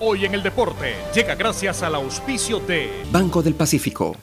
Hoy en el deporte llega gracias al auspicio de Banco del Pacífico.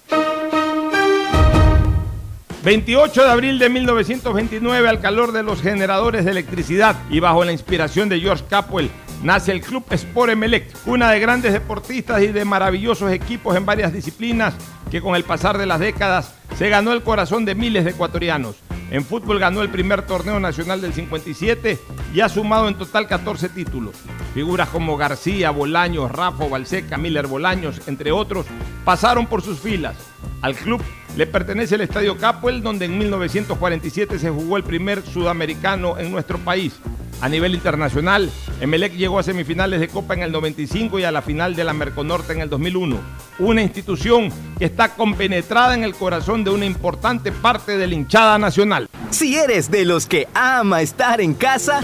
28 de abril de 1929, al calor de los generadores de electricidad y bajo la inspiración de George Capwell, nace el Club Sport Emelec, una de grandes deportistas y de maravillosos equipos en varias disciplinas que con el pasar de las décadas se ganó el corazón de miles de ecuatorianos. En fútbol ganó el primer torneo nacional del 57 y ha sumado en total 14 títulos. Figuras como García, Bolaños, Rafa, Balseca, Miller Bolaños, entre otros, pasaron por sus filas. Al club le pertenece el Estadio Capuel, donde en 1947 se jugó el primer sudamericano en nuestro país. A nivel internacional, Emelec llegó a semifinales de Copa en el 95 y a la final de la Merconorte en el 2001. Una institución que está compenetrada en el corazón de una importante parte de la hinchada nacional. Si eres de los que ama estar en casa,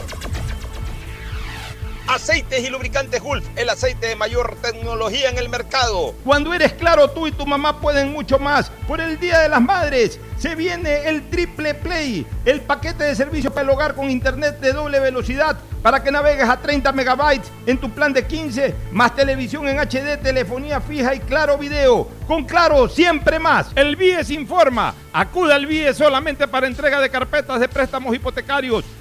Aceites y lubricantes Gulf, el aceite de mayor tecnología en el mercado. Cuando eres claro, tú y tu mamá pueden mucho más. Por el Día de las Madres se viene el Triple Play, el paquete de servicio para el hogar con internet de doble velocidad para que navegues a 30 megabytes en tu plan de 15, más televisión en HD, telefonía fija y claro video. Con claro, siempre más. El BIES informa. Acuda al BIES solamente para entrega de carpetas de préstamos hipotecarios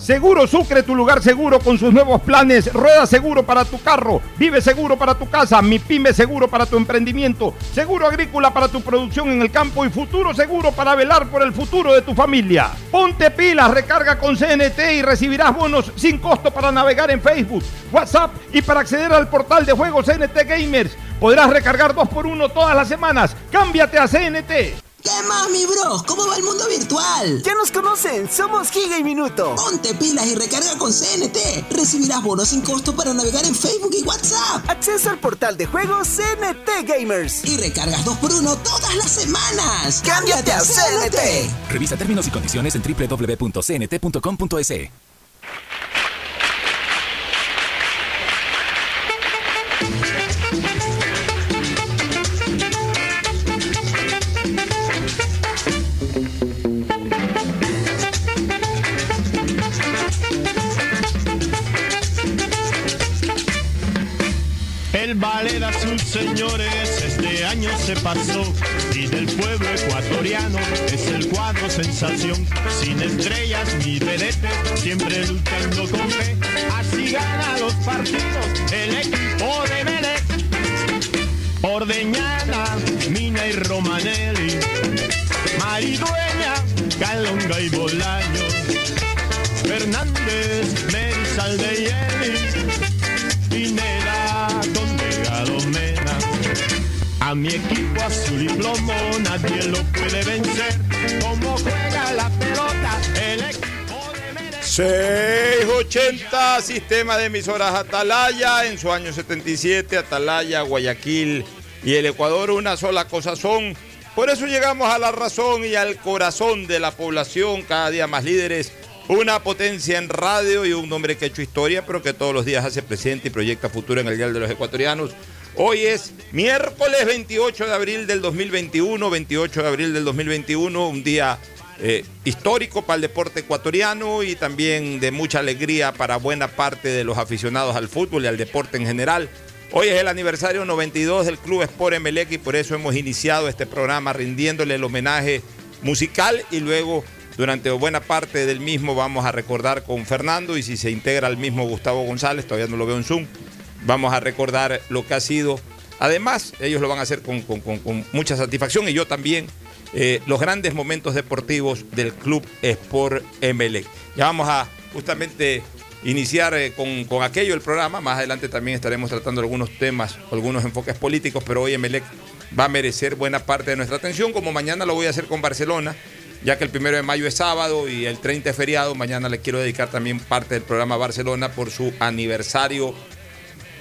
Seguro Sucre, tu lugar seguro con sus nuevos planes. Rueda seguro para tu carro, vive seguro para tu casa, mi pyme seguro para tu emprendimiento, seguro agrícola para tu producción en el campo y futuro seguro para velar por el futuro de tu familia. Ponte pilas, recarga con CNT y recibirás bonos sin costo para navegar en Facebook, WhatsApp y para acceder al portal de juegos CNT Gamers. Podrás recargar dos por uno todas las semanas. Cámbiate a CNT. ¿Qué más, mi bro? ¿Cómo va el mundo virtual? Ya nos conocen, somos Giga y Minuto. Ponte pilas y recarga con CNT. Recibirás bonos sin costo para navegar en Facebook y WhatsApp. Acceso al portal de juegos CNT Gamers. Y recargas 2x1 todas las semanas. ¡Cámbiate a CNT! Revisa términos y condiciones en www.cnt.com.es. ballet azul, señores, este año se pasó y del pueblo ecuatoriano es el cuadro sensación. Sin estrellas ni vedetes, siempre luchando con fe. Así gana los partidos el equipo de Melec. Ordeñana, Mina y Romanelli, Maridueña, Calonga y Bolaño, Fernández, Merizalde y Eli Mi equipo azul y plomo nadie lo puede vencer. Como juega la pelota el equipo de 680, sistema de emisoras Atalaya, en su año 77, Atalaya, Guayaquil y el Ecuador, una sola cosa son. Por eso llegamos a la razón y al corazón de la población, cada día más líderes, una potencia en radio y un hombre que ha hecho historia, pero que todos los días hace presente y proyecta futuro en el Dial de los Ecuatorianos. Hoy es miércoles 28 de abril del 2021, 28 de abril del 2021, un día eh, histórico para el deporte ecuatoriano y también de mucha alegría para buena parte de los aficionados al fútbol y al deporte en general. Hoy es el aniversario 92 del Club Sport Emelec y por eso hemos iniciado este programa rindiéndole el homenaje musical y luego durante buena parte del mismo vamos a recordar con Fernando y si se integra al mismo Gustavo González, todavía no lo veo en Zoom, vamos a recordar lo que ha sido. Además, ellos lo van a hacer con, mucha satisfacción y yo también, eh, los grandes momentos deportivos del Club Sport Emelec. Ya vamos a justamente iniciar eh, con, con aquello el programa. Más adelante también estaremos tratando algunos temas, algunos enfoques políticos, pero hoy Emelec va a merecer buena parte de nuestra atención, como mañana lo voy a hacer con Barcelona, ya que el primero de mayo es sábado y el 30 es feriado. Mañana le quiero dedicar también parte del programa a Barcelona por su aniversario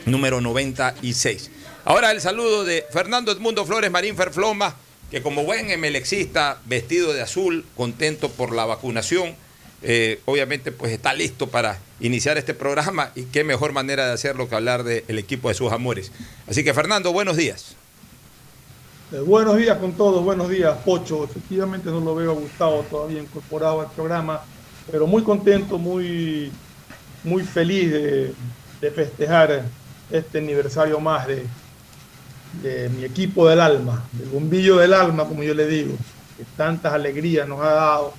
número 96. Ahora el saludo de Fernando Edmundo Flores Marín Ferfloma, que como buen emelexista, vestido de azul, contento por la vacunación, eh, obviamente pues está listo para iniciar este programa y qué mejor manera de hacerlo que hablar del equipo de sus amores. Así que Fernando, buenos días. Eh, buenos días con todos, buenos días, Pocho. Efectivamente no lo veo a Gustavo todavía incorporado al programa, pero muy contento, muy, muy feliz de, de festejar este aniversario más de, de mi equipo del alma, del bombillo del alma, como yo le digo, que tantas alegrías nos ha dado.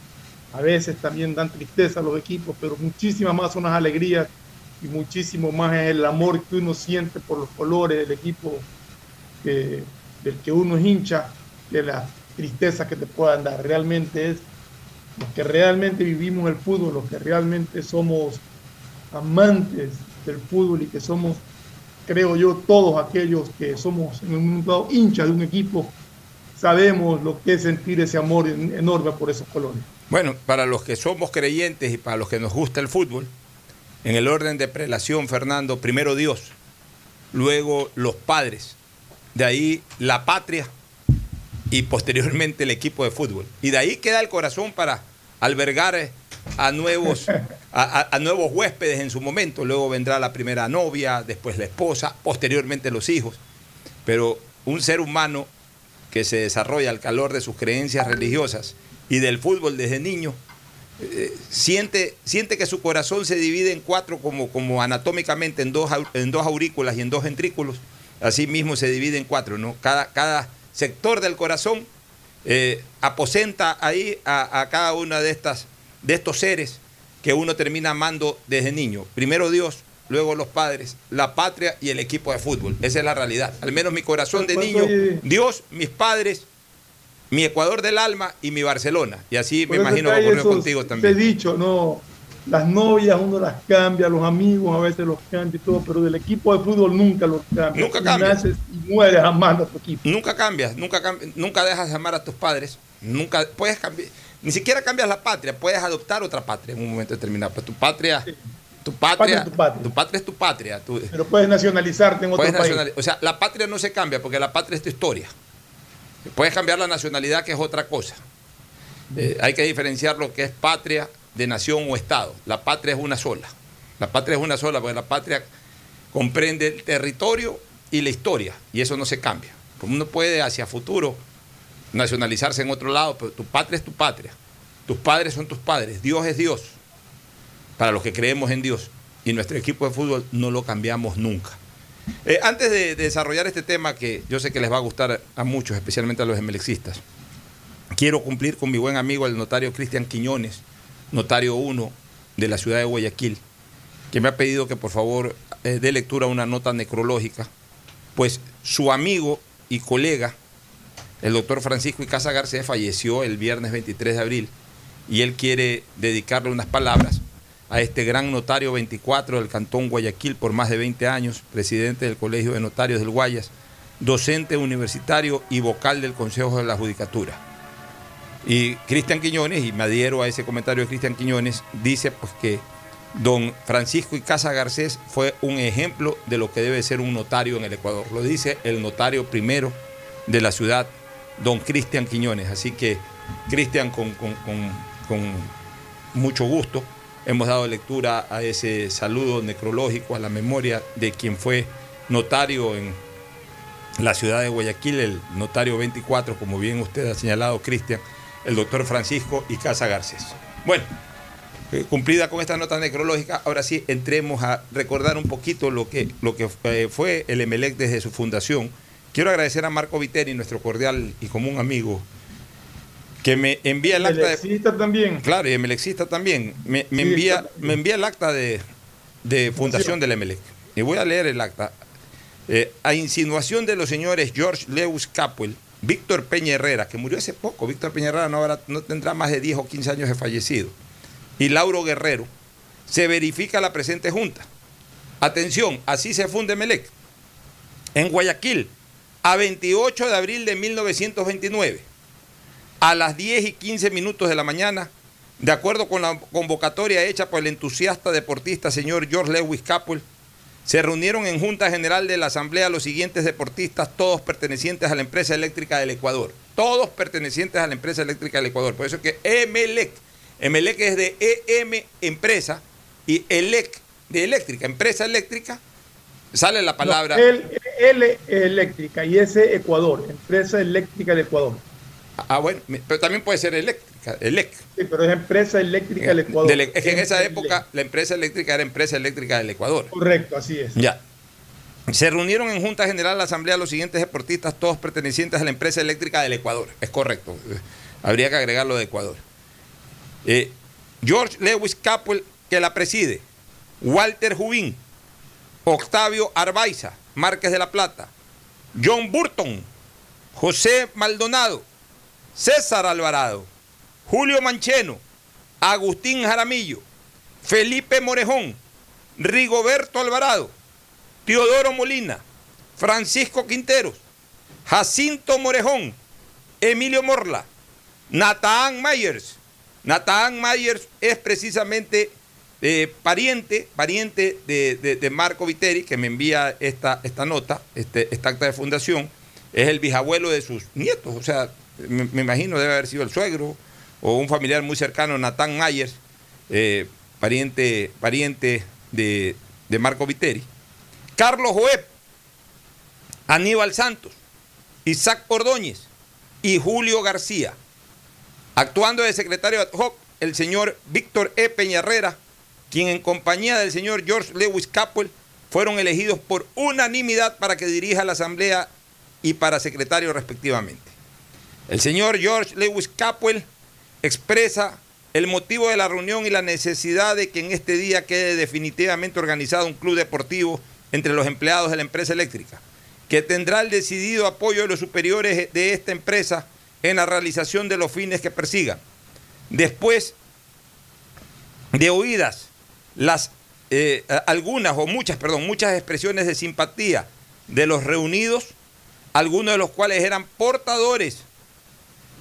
A veces también dan tristeza a los equipos, pero muchísimas más son las alegrías y muchísimo más es el amor que uno siente por los colores del equipo del que uno es hincha, de las tristezas que te puedan dar. Realmente es los que realmente vivimos el fútbol, los que realmente somos amantes del fútbol y que somos, creo yo, todos aquellos que somos en un dado hinchas de un equipo, sabemos lo que es sentir ese amor en- enorme por esos colores. Bueno, para los que somos creyentes y para los que nos gusta el fútbol, en el orden de prelación, Fernando, primero Dios, luego los padres, de ahí la patria y posteriormente el equipo de fútbol. Y de ahí queda el corazón para albergar eh, a nuevos, a, nuevos huéspedes en su momento. Luego vendrá la primera novia, después la esposa, posteriormente los hijos. Pero un ser humano que se desarrolla al calor de sus creencias religiosas y del fútbol desde niño, eh, siente, siente que su corazón se divide en cuatro como, como anatómicamente en dos, en dos aurículas y en dos ventrículos, así mismo se divide en cuatro, ¿no? Cada, cada sector del corazón eh, aposenta ahí a cada una de estas de estos seres que uno termina amando desde niño. Primero Dios, luego los padres, la patria y el equipo de fútbol. Esa es la realidad. Al menos mi corazón de niño. Dios, mis padres, mi Ecuador del alma y mi Barcelona. Y así Por me imagino que ocurrió contigo Te he también. dicho, no, las novias uno las cambia, los amigos a veces los cambia y todo, pero del equipo de fútbol nunca los cambia. Nunca Tú cambia. naces y mueres amando a tu equipo. Nunca cambias, nunca, cam- nunca dejas de amar a tus padres, nunca puedes cambiar, ni siquiera cambias la patria, puedes adoptar otra patria en un momento determinado. Pero tu patria, tu patria, tu patria. tu patria es tu patria. tu- Pero puedes nacionalizarte en otro país. O sea, la patria no se cambia porque la patria es tu historia. Puedes cambiar la nacionalidad, que es otra cosa. Eh, hay que diferenciar lo que es patria de nación o Estado. La patria es una sola. La patria es una sola porque la patria comprende el territorio y la historia y eso no se cambia. Como uno puede hacia futuro nacionalizarse en otro lado, pero tu patria es tu patria. Tus padres son tus padres. Dios es Dios. Para los que creemos en Dios. Y nuestro equipo de fútbol no lo cambiamos nunca. Eh, antes de, de desarrollar este tema que yo sé que les va a gustar a muchos, especialmente a los emelexistas, quiero cumplir con mi buen amigo el notario Cristian Quiñones, notario 1 de la ciudad de Guayaquil, que me ha pedido que por favor eh, dé lectura a una nota necrológica, pues su amigo y colega, el doctor Francisco Icaza García, falleció el viernes 23 de abril y él quiere dedicarle unas palabras a este gran notario 24 del Cantón Guayaquil por más de 20 años, presidente del Colegio de Notarios del Guayas, docente universitario y vocal del Consejo de la Judicatura. Y Cristian Quiñones, y me adhiero a ese comentario de Cristian Quiñones, dice pues que don Francisco y Casa Garcés fue un ejemplo de lo que debe ser un notario en el Ecuador. Lo dice el notario primero de la ciudad, don Cristian Quiñones. Así que, Cristian, con, mucho gusto, hemos dado lectura a ese saludo necrológico, a la memoria de quien fue notario en la ciudad de Guayaquil, el notario 24, como bien usted ha señalado, Cristian, el doctor Francisco y Casa Garcés. Bueno, eh, cumplida con esta nota necrológica, ahora sí entremos a recordar un poquito lo que, lo que eh, fue el Emelec desde su fundación. Quiero agradecer a Marco Viteri, nuestro cordial y común amigo, que me envía el acta de... también. Claro, y Emelexista también. Me, me envía, me envía el acta de, de fundación del Emelec. Y voy a leer el acta. Eh, a insinuación de los señores George Lewis Capwell, Víctor Peña Herrera, que murió hace poco, Víctor Peña Herrera no, habrá, no tendrá más de 10 o 15 años de fallecido, y Lauro Guerrero, se verifica la presente junta. Atención, así se funde Melec. En Guayaquil, a 28 de abril de 1929, a las 10 y 15 minutos de la mañana, de acuerdo con la convocatoria hecha por el entusiasta deportista señor George Lewis Capwell, se reunieron en Junta General de la Asamblea los siguientes deportistas, todos pertenecientes a la empresa eléctrica del Ecuador. Todos pertenecientes a la empresa eléctrica del Ecuador. Por eso es que EMELEC, EMELEC es de EM empresa y ELEC de eléctrica, empresa eléctrica, sale la palabra. el, L eléctrica y ese Ecuador, empresa eléctrica del Ecuador. Ah, bueno, pero también puede ser eléctrica, ELEC. Sí, pero es empresa eléctrica del Ecuador. es que en esa época la empresa eléctrica era empresa eléctrica del Ecuador. Correcto, así es. Ya. Se reunieron en Junta General de la Asamblea los siguientes deportistas, todos pertenecientes a la empresa eléctrica del Ecuador. Es correcto. Habría que agregarlo de Ecuador. Eh, George Lewis Capwell, que la preside. Walter Jubín. Octavio Arbaiza, Márquez de la Plata. John Burton. José Maldonado. César Alvarado, Julio Mancheno, Agustín Jaramillo, Felipe Morejón, Rigoberto Alvarado, Teodoro Molina, Francisco Quinteros, Jacinto Morejón, Emilio Morla, Natán Myers. Natán Myers es precisamente eh, pariente, pariente de, Marco Viteri, que me envía esta, esta nota, este, esta acta de fundación, es el bisabuelo de sus nietos, o sea, me, imagino debe haber sido el suegro o un familiar muy cercano, Natán Myers, eh, pariente, pariente de, Marco Viteri. Carlos Joeb, Aníbal Santos, Isaac Ordóñez y Julio García. Actuando de secretario ad hoc, el señor Víctor E. Peñarrera, quien en compañía del señor George Lewis Capwell fueron elegidos por unanimidad para que dirija la Asamblea y para secretario respectivamente. El señor George Lewis Capwell expresa el motivo de la reunión y la necesidad de que en este día quede definitivamente organizado un club deportivo entre los empleados de la empresa eléctrica, que tendrá el decidido apoyo de los superiores de esta empresa en la realización de los fines que persigan. Después de oídas las eh, algunas o muchas, perdón, muchas expresiones de simpatía de los reunidos, algunos de los cuales eran portadores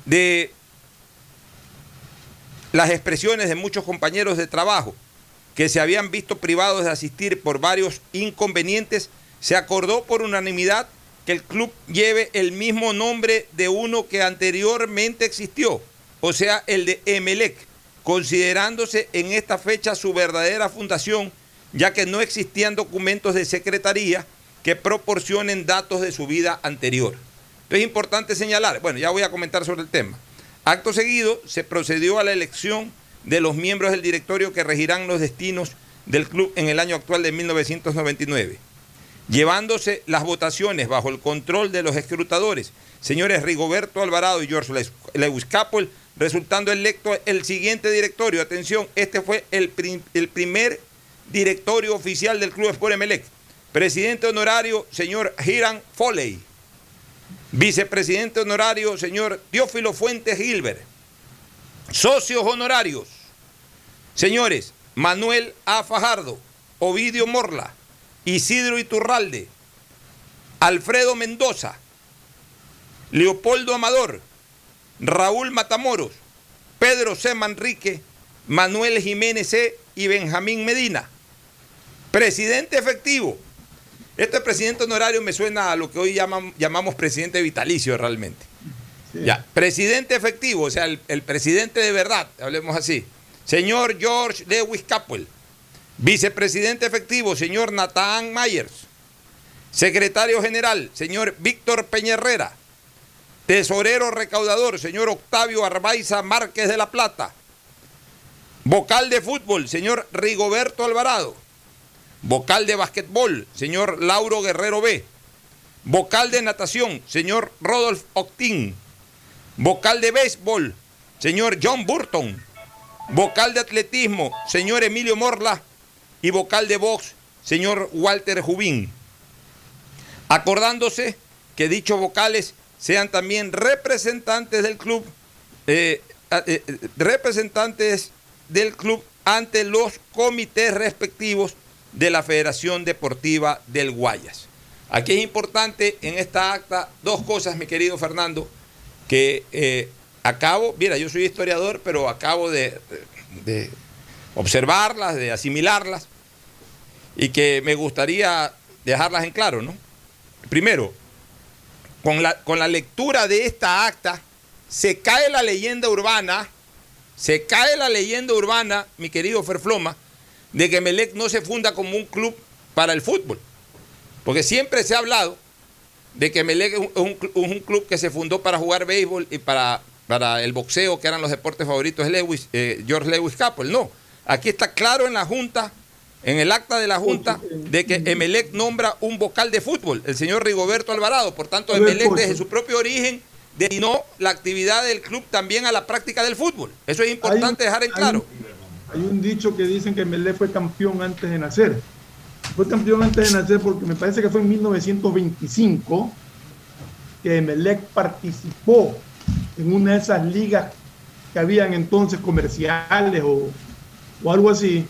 de las expresiones de muchos compañeros de trabajo que se habían visto privados de asistir por varios inconvenientes, se acordó por unanimidad que el club lleve el mismo nombre de uno que anteriormente existió, o sea, el de Emelec, considerándose en esta fecha su verdadera fundación, ya que no existían documentos de secretaría que proporcionen datos de su vida anterior es importante señalar, bueno, ya voy a comentar sobre el tema. Acto seguido, se procedió a la elección de los miembros del directorio que regirán los destinos del club en el año actual de 1999, llevándose las votaciones bajo el control de los escrutadores, señores Rigoberto Alvarado y George Lewis Capel, resultando electo el siguiente directorio. Atención, este fue el, primer directorio oficial del Club Sport Emelec. Presidente honorario, señor Hiram Foley. Vicepresidente honorario, señor Teófilo Fuentes Gilbert. Socios honorarios, señores Manuel A. Fajardo, Ovidio Morla, Isidro Iturralde, Alfredo Mendoza, Leopoldo Amador, Raúl Matamoros, Pedro C. Manrique, Manuel Jiménez C. y Benjamín Medina. Presidente efectivo. Este presidente honorario me suena a lo que hoy llaman- llamamos presidente vitalicio realmente. Ya, presidente efectivo, o sea, el, el presidente de verdad, hablemos así. Señor George Lewis Capwell. Vicepresidente efectivo, señor Nathan Myers. Secretario general, señor Víctor Peñerrera. Tesorero recaudador, señor Octavio Arbaiza Márquez de la Plata. Vocal de fútbol, señor Rigoberto Alvarado. Vocal de basquetbol, señor Lauro Guerrero B. Vocal de natación, señor Rodolf Octín. Vocal de béisbol, señor John Burton. Vocal de atletismo, señor Emilio Morla. Y vocal de box, señor Walter Jubín. Acordándose que dichos vocales sean también representantes del club, eh, eh, representantes del club ante los comités respectivos de la Federación Deportiva del Guayas. Aquí es importante en esta acta dos cosas, mi querido Fernando, que eh, acabo, mira, yo soy historiador, pero acabo de observarlas, de asimilarlas, y que me gustaría dejarlas en claro, ¿no? Primero, con la, con la lectura de esta acta, se cae la leyenda urbana, se cae la leyenda urbana, mi querido Ferfloma, de que Melec no se funda como un club para el fútbol. Porque siempre se ha hablado de que Melec es un, un cl- un club que se fundó para jugar béisbol y para, para el boxeo, que eran los deportes favoritos de Lewis, eh, George Lewis Capel. No, aquí está claro en la Junta, en el acta de la Junta, de que Emelec nombra un vocal de fútbol, el señor Rigoberto Alvarado. Por tanto, Emelec desde su propio origen destinó la actividad del club también a la práctica del fútbol. Eso es importante dejar en hay claro. Hay un dicho que dicen que Melé fue campeón antes de nacer. Fue campeón antes de nacer porque me parece que fue en 1925 que Emelec participó en una de esas ligas que habían entonces comerciales o, o algo así.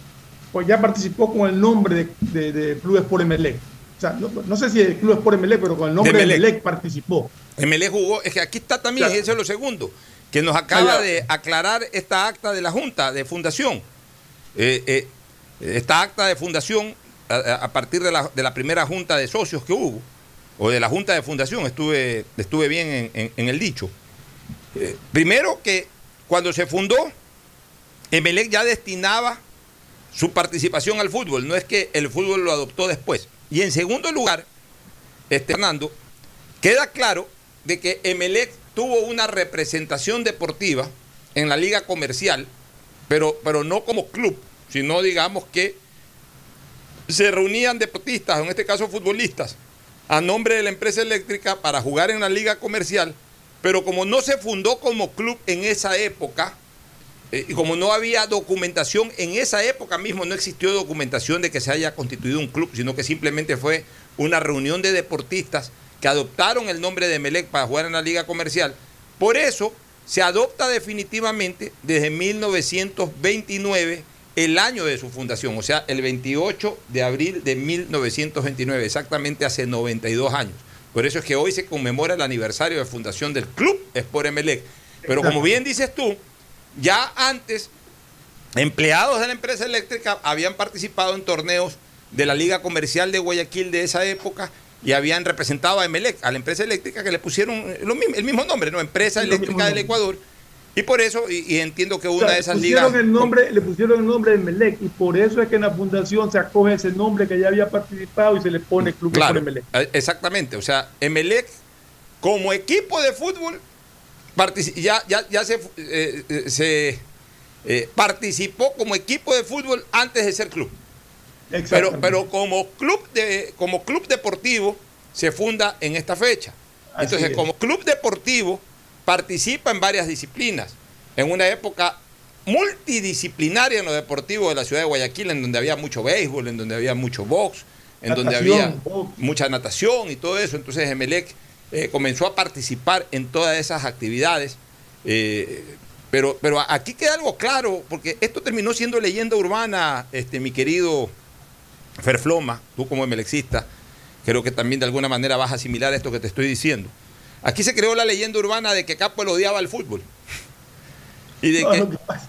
Pues ya participó con el nombre de, de, de Club Sport Emelec. O sea, no, no sé si el Club Sport Emelec, pero con el nombre de Emelec. Emelec participó. Emelec jugó, es que aquí está también, Claro. eso es lo segundo, que nos acaba Allá. de aclarar esta acta de la Junta de Fundación. Eh, eh, esta acta de fundación, a, a- a partir de la, de la primera junta de socios que hubo, o de la junta de fundación, estuve, estuve bien en, en- en el dicho. Eh, primero que cuando se fundó, Emelec ya destinaba su participación al fútbol, no es que el fútbol lo adoptó después. Y en segundo lugar, este, Fernando, queda claro de que Emelec tuvo una representación deportiva en la liga comercial, pero, pero no como club, sino digamos que se reunían deportistas, en este caso futbolistas, a nombre de la empresa eléctrica para jugar en la liga comercial, pero como no se fundó como club en esa época, y como no había documentación, en esa época mismo no existió documentación de que se haya constituido un club, sino que simplemente fue una reunión de deportistas que adoptaron el nombre de Melec para jugar en la liga comercial. Por eso se adopta definitivamente desde 1929 el año de su fundación, o sea, el 28 de abril de 1929, exactamente hace 92 años. Por eso es que hoy se conmemora el aniversario de fundación del club Sport Emelec. Pero como bien dices tú, ya antes empleados de la empresa eléctrica habían participado en torneos de la Liga Comercial de Guayaquil de esa época y habían representado a Emelec, a la empresa eléctrica que le pusieron lo mismo- el mismo nombre, ¿no? Empresa Eléctrica del. Ecuador. Y por eso, y, y entiendo que O una sea, de esas ligas... el nombre, le pusieron el nombre de Melec y por eso es que en la fundación se acoge ese nombre que ya había participado y se le pone Club Claro, Sport Emelec. eh, exactamente. O sea, Emelec, como equipo de fútbol, ya, ya, ya se, eh, eh, se, eh, participó como equipo de fútbol antes de ser club. Pero, pero como club de, como club deportivo se funda en esta fecha. Así Entonces, es. como club deportivo participa en varias disciplinas. En una época multidisciplinaria en lo deportivo de la ciudad de Guayaquil, en donde había mucho béisbol, en donde había mucho box, en donde había box. mucha natación y todo eso. Entonces, Emelec eh, comenzó a participar en todas esas actividades. Eh, pero, pero aquí queda algo claro, porque esto terminó siendo leyenda urbana, este, mi querido Ferfloma, tú como emelexista, creo que también de alguna manera vas a asimilar esto que te estoy diciendo. Aquí se creó la leyenda urbana de que Capuel odiaba el fútbol. Y de que... Lo que, pasa,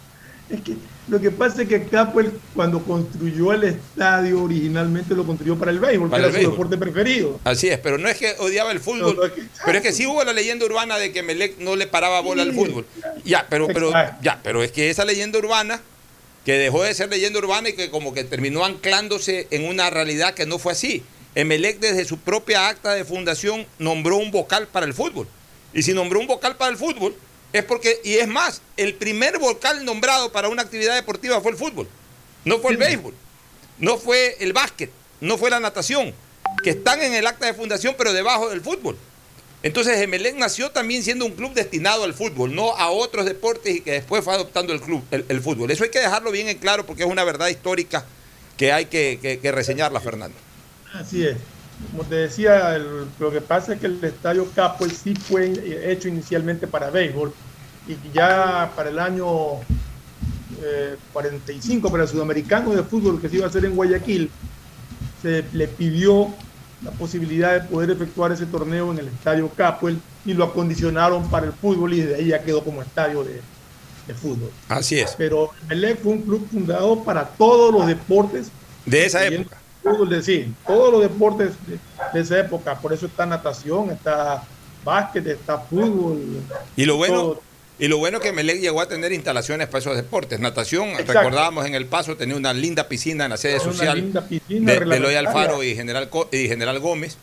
es que, lo que pasa es que Capuel cuando construyó el estadio originalmente lo construyó para el béisbol, para que era su deporte preferido. Así es, pero no es que odiaba el fútbol, pero es que sí hubo la leyenda urbana de que Melec no le paraba bola al fútbol. Ya, pero, pero, ya, pero es que esa leyenda urbana que dejó de ser leyenda urbana y que como que terminó anclándose en una realidad que no fue así. Emelec desde su propia acta de fundación nombró un vocal para el fútbol. Y si nombró un vocal para el fútbol, es porque, y es más, el primer vocal nombrado para una actividad deportiva fue el fútbol. No fue el béisbol, no fue el básquet, no fue la natación, que están en el acta de fundación pero debajo del fútbol. Entonces Emelec nació también siendo un club destinado al fútbol, no a otros deportes y que después fue adoptando el club, el, fútbol. Eso hay que dejarlo bien en claro porque es una verdad histórica que hay que reseñarla, Fernando. Así es. Como te decía, lo que pasa es que el estadio Capo sí fue hecho inicialmente para béisbol y ya para el año 45 eh, para el sudamericano de fútbol que se iba a hacer en Guayaquil, se le pidió la posibilidad de poder efectuar ese torneo en el estadio Capuel y lo acondicionaron para el fútbol y de ahí ya quedó como estadio de, fútbol. Así es. Pero el fue un club fundado para todos los deportes. De esa época fútbol de sí, todos los deportes de, esa época, por eso está natación, está básquet, está fútbol. Y lo bueno, y lo bueno que Melec llegó a tener instalaciones para esos deportes. Natación, recordábamos en el paso, tenía una linda piscina en la sede social de, Eloy Alfaro y General, y General Gómez.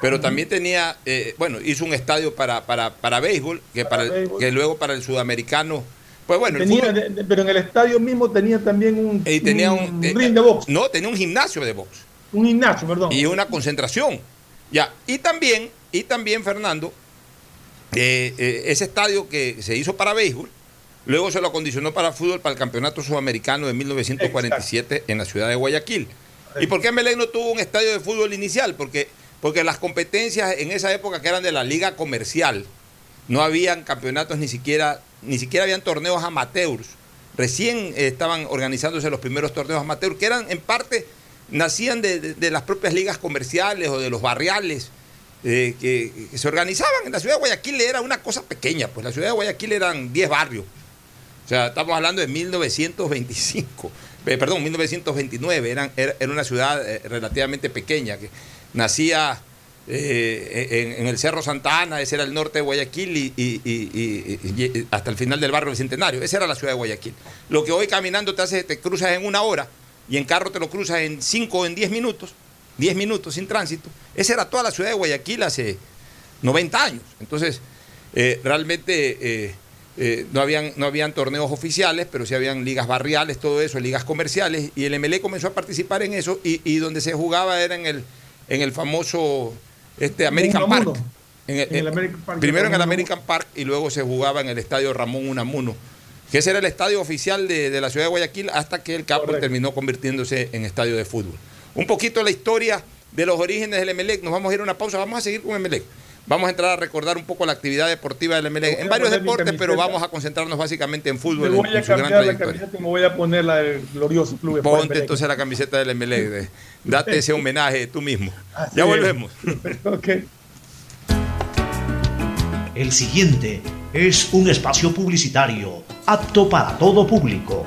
Pero también tenía, eh, bueno, hizo un estadio para, para, para béisbol, que, para, que luego para el sudamericano pues bueno, pero en el estadio mismo tenía también un, tenía un, ring de box. No, tenía un gimnasio de box. Un gimnasio, perdón. Y una concentración. Ya, y también, y también Fernando, eh, eh, ese estadio que se hizo para béisbol, luego se lo acondicionó para fútbol para el Campeonato Sudamericano de 1947 en la ciudad de Guayaquil. ¿Y por qué Melec no tuvo un estadio de fútbol inicial? Porque, porque las competencias en esa época que eran de la liga comercial, no habían campeonatos ni siquiera ni siquiera habían torneos amateurs. Recién eh, estaban organizándose los primeros torneos amateurs, que eran en parte, nacían de, las propias ligas comerciales o de los barriales eh, que, se organizaban. En la ciudad de Guayaquil era una cosa pequeña, pues la ciudad de Guayaquil eran 10 barrios. O sea, estamos hablando de 1925, eh, perdón, 1929, eran, era, era una ciudad relativamente pequeña, que nacía eh, en, el Cerro Santa Ana, ese era el norte de Guayaquil y, hasta el final del barrio del Centenario. Esa era la ciudad de Guayaquil. Lo que hoy caminando te hace, te cruzas en una hora y en carro te lo cruzas en 5 o en 10 minutos, 10 minutos sin tránsito. Esa era toda la ciudad de Guayaquil hace 90 años. Entonces, eh, realmente eh, no, habían, no habían torneos oficiales, pero sí habían ligas barriales, todo eso, ligas comerciales, y el MLE comenzó a participar en eso y, donde se jugaba era en el, en el famoso este American Park. primero en el American Park y luego se jugaba en el estadio Ramón Unamuno, que ese era el estadio oficial de, la ciudad de Guayaquil hasta que el Capo terminó convirtiéndose en estadio de fútbol. Un poquito la historia de los orígenes del Emelec. Nos vamos a ir a una pausa, vamos a seguir con Emelec. Vamos a entrar a recordar un poco la actividad deportiva del Emelec en varios deportes, pero vamos a concentrarnos básicamente en fútbol. Me voy a cambiar la camiseta y me voy a poner la del glorioso club. Ponte entonces la camiseta del Emelec. Date ese homenaje tú mismo. ya volvemos. El siguiente es un espacio publicitario apto para todo público.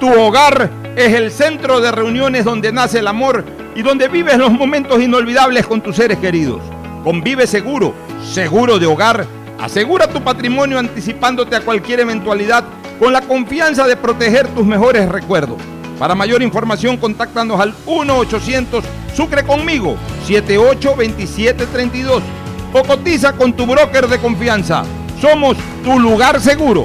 tu hogar es el centro de reuniones donde nace el amor y donde vives los momentos inolvidables con tus seres queridos. Convive seguro, seguro de hogar. Asegura tu patrimonio anticipándote a cualquier eventualidad con la confianza de proteger tus mejores recuerdos. Para mayor información, contáctanos al 1-800 Sucre conmigo 782732 o cotiza con tu broker de confianza. Somos tu lugar seguro.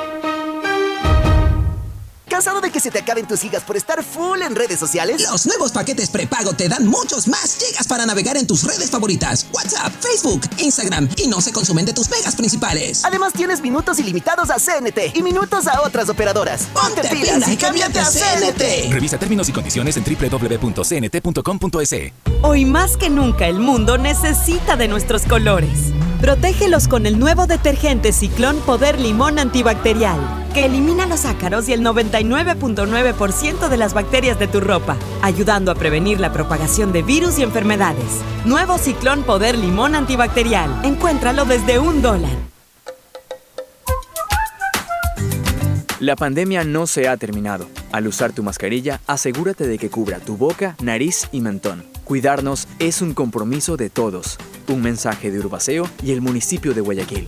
¿Cansado de que se te acaben tus gigas por estar full en redes sociales? Los nuevos paquetes prepago te dan muchos más gigas para navegar en tus redes favoritas. WhatsApp, Facebook, Instagram y no se consumen de tus megas principales. Además tienes minutos ilimitados a CNT y minutos a otras operadoras. Ponte, pilas y cámbiate a CNT. Revisa términos y condiciones en www.cnt.com.es. Hoy más que nunca el mundo necesita de nuestros colores. Protégelos con el nuevo detergente Ciclón Poder Limón Antibacterial, que elimina los ácaros y el 99.9% de las bacterias de tu ropa, ayudando a prevenir la propagación de virus y enfermedades. Nuevo Ciclón Poder Limón Antibacterial. Encuéntralo desde un dólar. La pandemia no se ha terminado. Al usar tu mascarilla, asegúrate de que cubra tu boca, nariz y mentón. Cuidarnos es un compromiso de todos. Un mensaje de Urbaceo y el municipio de Guayaquil.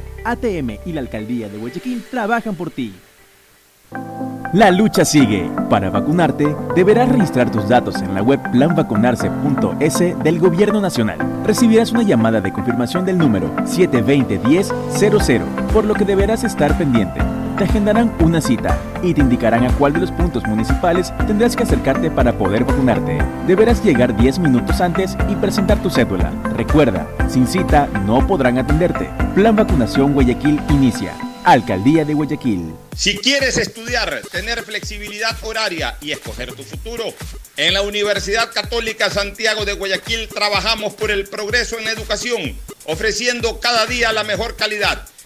ATM y la Alcaldía de Huachaquín trabajan por ti. La lucha sigue. Para vacunarte, deberás registrar tus datos en la web planvacunarse.es del Gobierno Nacional. Recibirás una llamada de confirmación del número 720-1000, por lo que deberás estar pendiente. Te agendarán una cita y te indicarán a cuál de los puntos municipales tendrás que acercarte para poder vacunarte. Deberás llegar 10 minutos antes y presentar tu cédula. Recuerda, sin cita no podrán atenderte. Plan Vacunación Guayaquil inicia. Alcaldía de Guayaquil. Si quieres estudiar, tener flexibilidad horaria y escoger tu futuro, en la Universidad Católica Santiago de Guayaquil trabajamos por el progreso en la educación, ofreciendo cada día la mejor calidad.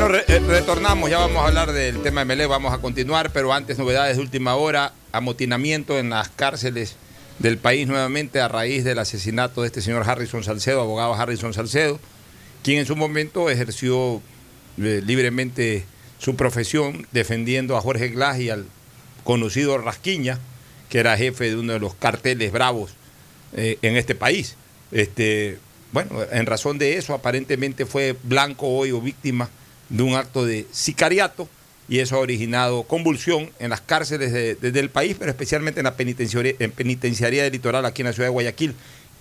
Nos re- eh, retornamos, ya vamos a hablar del tema de Melé, vamos a continuar, pero antes novedades de última hora, amotinamiento en las cárceles del país nuevamente a raíz del asesinato de este señor Harrison Salcedo, abogado Harrison Salcedo, quien en su momento ejerció eh, libremente su profesión defendiendo a Jorge Glass y al conocido Rasquiña, que era jefe de uno de los carteles bravos eh, en este país. Este, bueno, en razón de eso, aparentemente fue blanco hoy o víctima de un acto de sicariato y eso ha originado convulsión en las cárceles de- de- del país, pero especialmente en la penitenciaría, en penitenciaría litoral aquí en la ciudad de Guayaquil.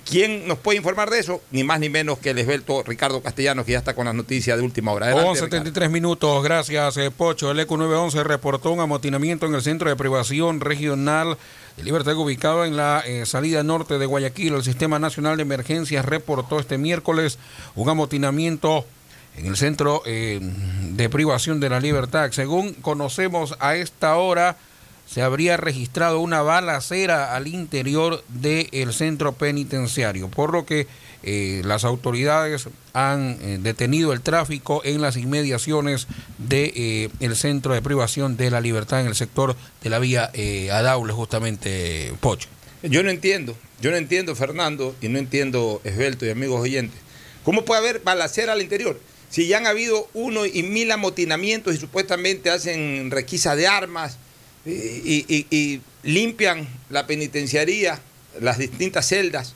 ¿Quién nos puede informar de eso? Ni más ni menos que el esbelto Ricardo Castellanos, que ya está con las noticias de última hora. Adelante, 11.73 minutos, gracias eh, Pocho. El ECU 911 reportó un amotinamiento en el Centro de Privación Regional de Libertad ubicado en la eh, salida norte de Guayaquil. El Sistema Nacional de Emergencias reportó este miércoles un amotinamiento en el Centro eh, de Privación de la Libertad. Según conocemos a esta hora, se habría registrado una balacera al interior del centro penitenciario, por lo que eh, las autoridades han eh, detenido el tráfico en las inmediaciones del el centro de privación de la libertad en el sector de la vía Adaule, justamente Pocho. Yo no entiendo, yo no entiendo, Fernando, y no entiendo, Esbelto y amigos oyentes, ¿cómo puede haber balacera al interior? Si ya han habido uno y mil amotinamientos y supuestamente hacen requisa de armas y, y- limpian la penitenciaría, las distintas celdas,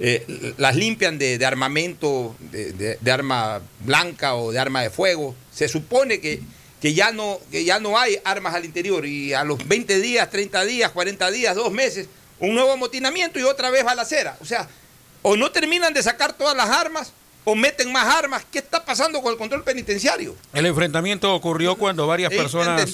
eh, las limpian de, armamento, de, de- de arma blanca o de arma de fuego. Se supone que, que, ya no, que ya no hay armas al interior y a los 20 días, 30 días, 40 días, dos meses, un nuevo amotinamiento y otra vez balacera. O sea, o no terminan de sacar todas las armas o meten más armas. ¿Qué está pasando con el control penitenciario? El enfrentamiento ocurrió cuando varias Es personas,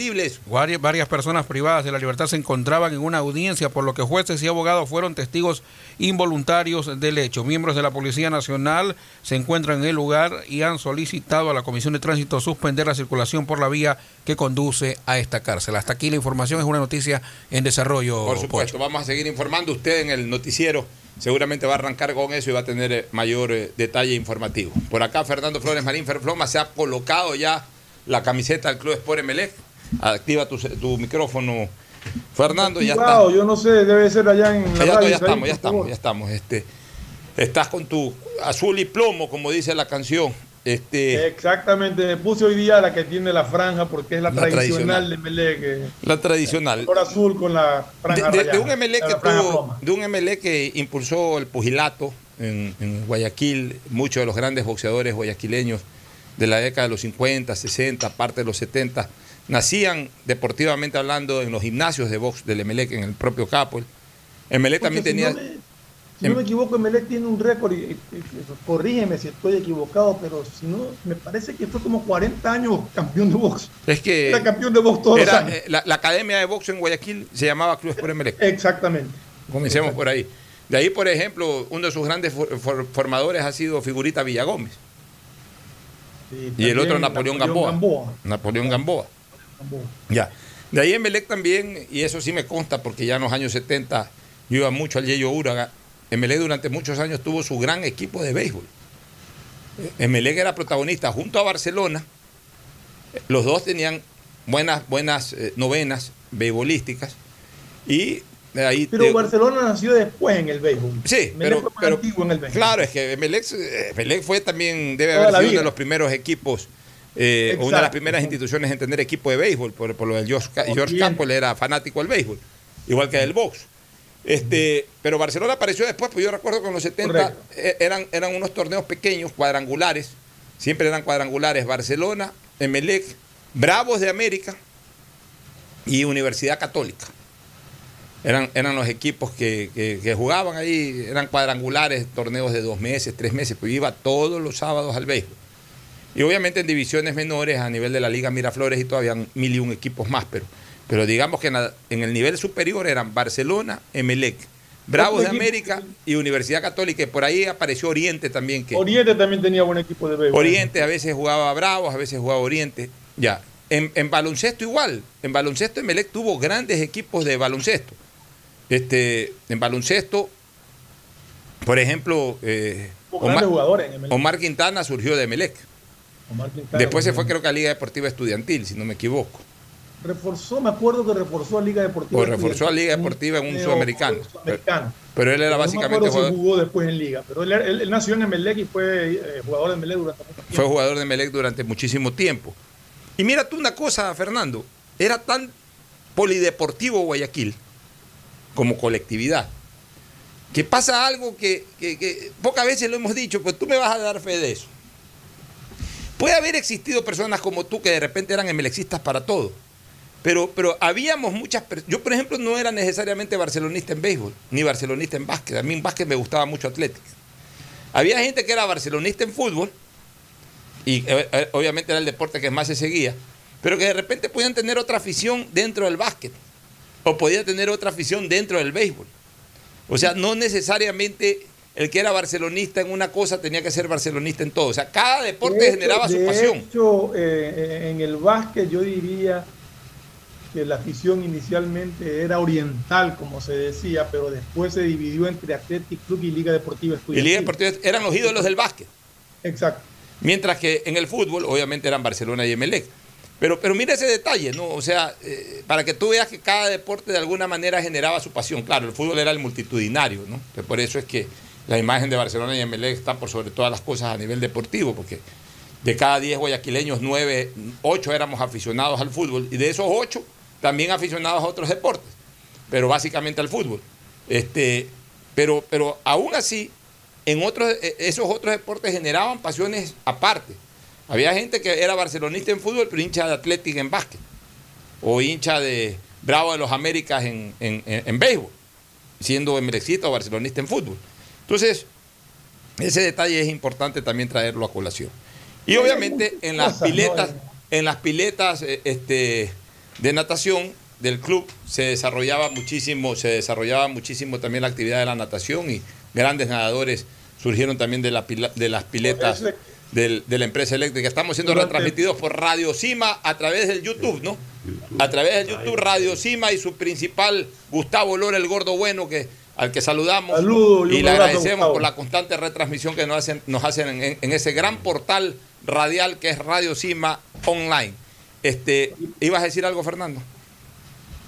varias personas privadas de la libertad se encontraban en una audiencia, por lo que jueces y abogados fueron testigos involuntarios del hecho. Miembros de la Policía Nacional se encuentran en el lugar y han solicitado a la Comisión de Tránsito suspender la circulación por la vía que conduce a esta cárcel. Hasta aquí la información es una noticia en desarrollo. Por supuesto, vamos a seguir informando. Usted en el noticiero seguramente va a arrancar con eso y va a tener eh, mayor eh, detalle informativo. Por acá, Fernando Flores Marín Ferfloma se ha colocado ya la camiseta del Club Sport Emelec. Activa tu, tu micrófono, Fernando. Ya está. Yo no sé, debe ser allá en la Ya, radio. ya estamos, ya estamos, ya estamos. Este, estás con tu azul y plomo, como dice la canción. Este, Exactamente, me puse hoy día la que tiene la franja porque es la, La tradicional, tradicional. de Melé, que la tradicional. color azul con la De, franja de- un MLE que tuvo- de un MLE que impulsó el pugilato en, en Guayaquil, muchos de los grandes boxeadores guayaquileños de la década de los 50, 60, parte de los 70, nacían deportivamente hablando en los gimnasios de box del Emelec en el propio Capo. Emelec también si tenía... no me- si no me equivoco, Emelec tiene un récord, y, y- y- corrígeme si estoy equivocado, pero si no, me parece que fue como 40 años campeón de box. Es que Era campeón de box todos los era, años. eh, la, la academia de box en Guayaquil se llamaba Club Sport Emelec. Exactamente. Comencemos por ahí. De ahí, por ejemplo, uno de sus grandes for- for- formadores ha sido Figurita Villagómez. y el otro Napoleón, Napoleón Gamboa. Gamboa. Napoleón Gamboa. Ya. De ahí en Melec también, y eso sí me consta porque ya en los años 70 yo iba mucho al Yeyo Uraga. Emelec durante muchos años tuvo su gran equipo de béisbol. Emelec era protagonista junto a Barcelona. Los dos tenían buenas, buenas eh, novenas beisbolísticas. Y de ahí Pero Barcelona nació después en el béisbol. Sí, pero, fue más pero antiguo en el béisbol. claro, es que Emelec, eh, Emelec fue también, debe Toda haber sido uno de los primeros equipos, eh, una de las primeras instituciones en tener equipo de béisbol, por, por lo del George, George. Campbell era fanático del béisbol, igual que del box. Este, pero Barcelona apareció después, pues yo recuerdo que en los 70 Correcto. eh, eran, eran unos torneos pequeños, cuadrangulares, siempre eran cuadrangulares, Barcelona, Emelec, Bravos de América y Universidad Católica. Eran, eran los equipos que, que- que jugaban ahí, eran cuadrangulares, torneos de dos meses, tres meses, pues iba todos los sábados al béisbol. Y obviamente en divisiones menores, a nivel de la Liga Miraflores y todavía mil y un equipos más, pero, pero digamos que en, la- en el nivel superior eran Barcelona, Emelec, Bravos de América y Universidad Católica, y por ahí apareció Oriente también, que Oriente también tenía buen equipo de béisbol. Oriente a veces jugaba Bravos, a veces jugaba Oriente. Ya. En, en baloncesto igual. En baloncesto Emelec tuvo grandes equipos de baloncesto. Este, en baloncesto, por ejemplo, eh, jugadores en Emelec. Omar Quintana surgió de Melec. Omar Quintana, Después se fue, creo que a Liga Deportiva Estudiantil, si no me equivoco. Reforzó, me acuerdo que reforzó a Liga Deportiva. O reforzó a Liga Deportiva en un sudamericano. sudamericano. Pero él era No básicamente acuerdo si jugador, jugó después en Liga, pero él, él- él nació en Emelec y fue eh, jugador de Emelec durante mucho tiempo. fue jugador de Melec durante muchísimo tiempo. Y mira tú una cosa, Fernando, era tan polideportivo Guayaquil como colectividad, que pasa algo que, que- que pocas veces lo hemos dicho, pues tú me vas a dar fe de eso. Puede haber existido personas como tú que de repente eran emelexistas para todo, pero, pero habíamos muchas personas. Yo, por ejemplo, no era necesariamente barcelonista en béisbol, ni barcelonista en básquet. A mí en básquet me gustaba mucho Atlético. Había gente que era barcelonista en fútbol, y eh, eh, obviamente era el deporte que más se seguía, pero que de repente podían tener otra afición dentro del básquet, o podía tener otra afición dentro del béisbol. O sea, no necesariamente el que era barcelonista en una cosa tenía que ser barcelonista en todo. O sea, cada deporte De hecho- generaba su de pasión. hecho, eh, en el básquet yo diría que la afición inicialmente era oriental, como se decía, pero después se dividió entre Athletic Club y Liga Deportiva Y Estudiantil. Liga Deportiva eran los ídolos del básquet. Exacto. Mientras que en el fútbol, obviamente, eran Barcelona y Emelec. Pero, pero mira ese detalle, ¿no? O sea, eh, para que tú veas que cada deporte de alguna manera generaba su pasión. Claro, el fútbol era el multitudinario, ¿no? Que por eso es que la imagen de Barcelona y Emelec está por sobre todas las cosas a nivel deportivo, porque de cada 10 guayaquileños, 9, 8 éramos aficionados al fútbol, y de esos 8 también aficionados a otros deportes, pero básicamente al fútbol. Este, pero, pero aún así, en otros, eh, esos otros deportes generaban pasiones aparte. Había gente que era barcelonista en fútbol, pero hincha de Atlético en básquet. O hincha de Bravo de los Américas en, en, en- en béisbol, siendo emelecista o barcelonista en fútbol. Entonces, ese detalle es importante también traerlo a colación. Y obviamente en las piletas, en las piletas eh, este, de natación del club se desarrollaba muchísimo, se desarrollaba muchísimo también la actividad de la natación y grandes nadadores surgieron también de, la pila- de las piletas del- de la empresa eléctrica. Estamos siendo Durante- retransmitidos por Radio Cima a través del YouTube, ¿no? A través del YouTube Radio Cima y su principal Gustavo Lora, el gordo bueno, que al que saludamos Saludos y le agradecemos Gustavo. por la constante retransmisión que nos hacen, nos hacen en, en ese gran portal radial que es Radio Cima Online. Este, ¿Ibas a decir algo, Fernando?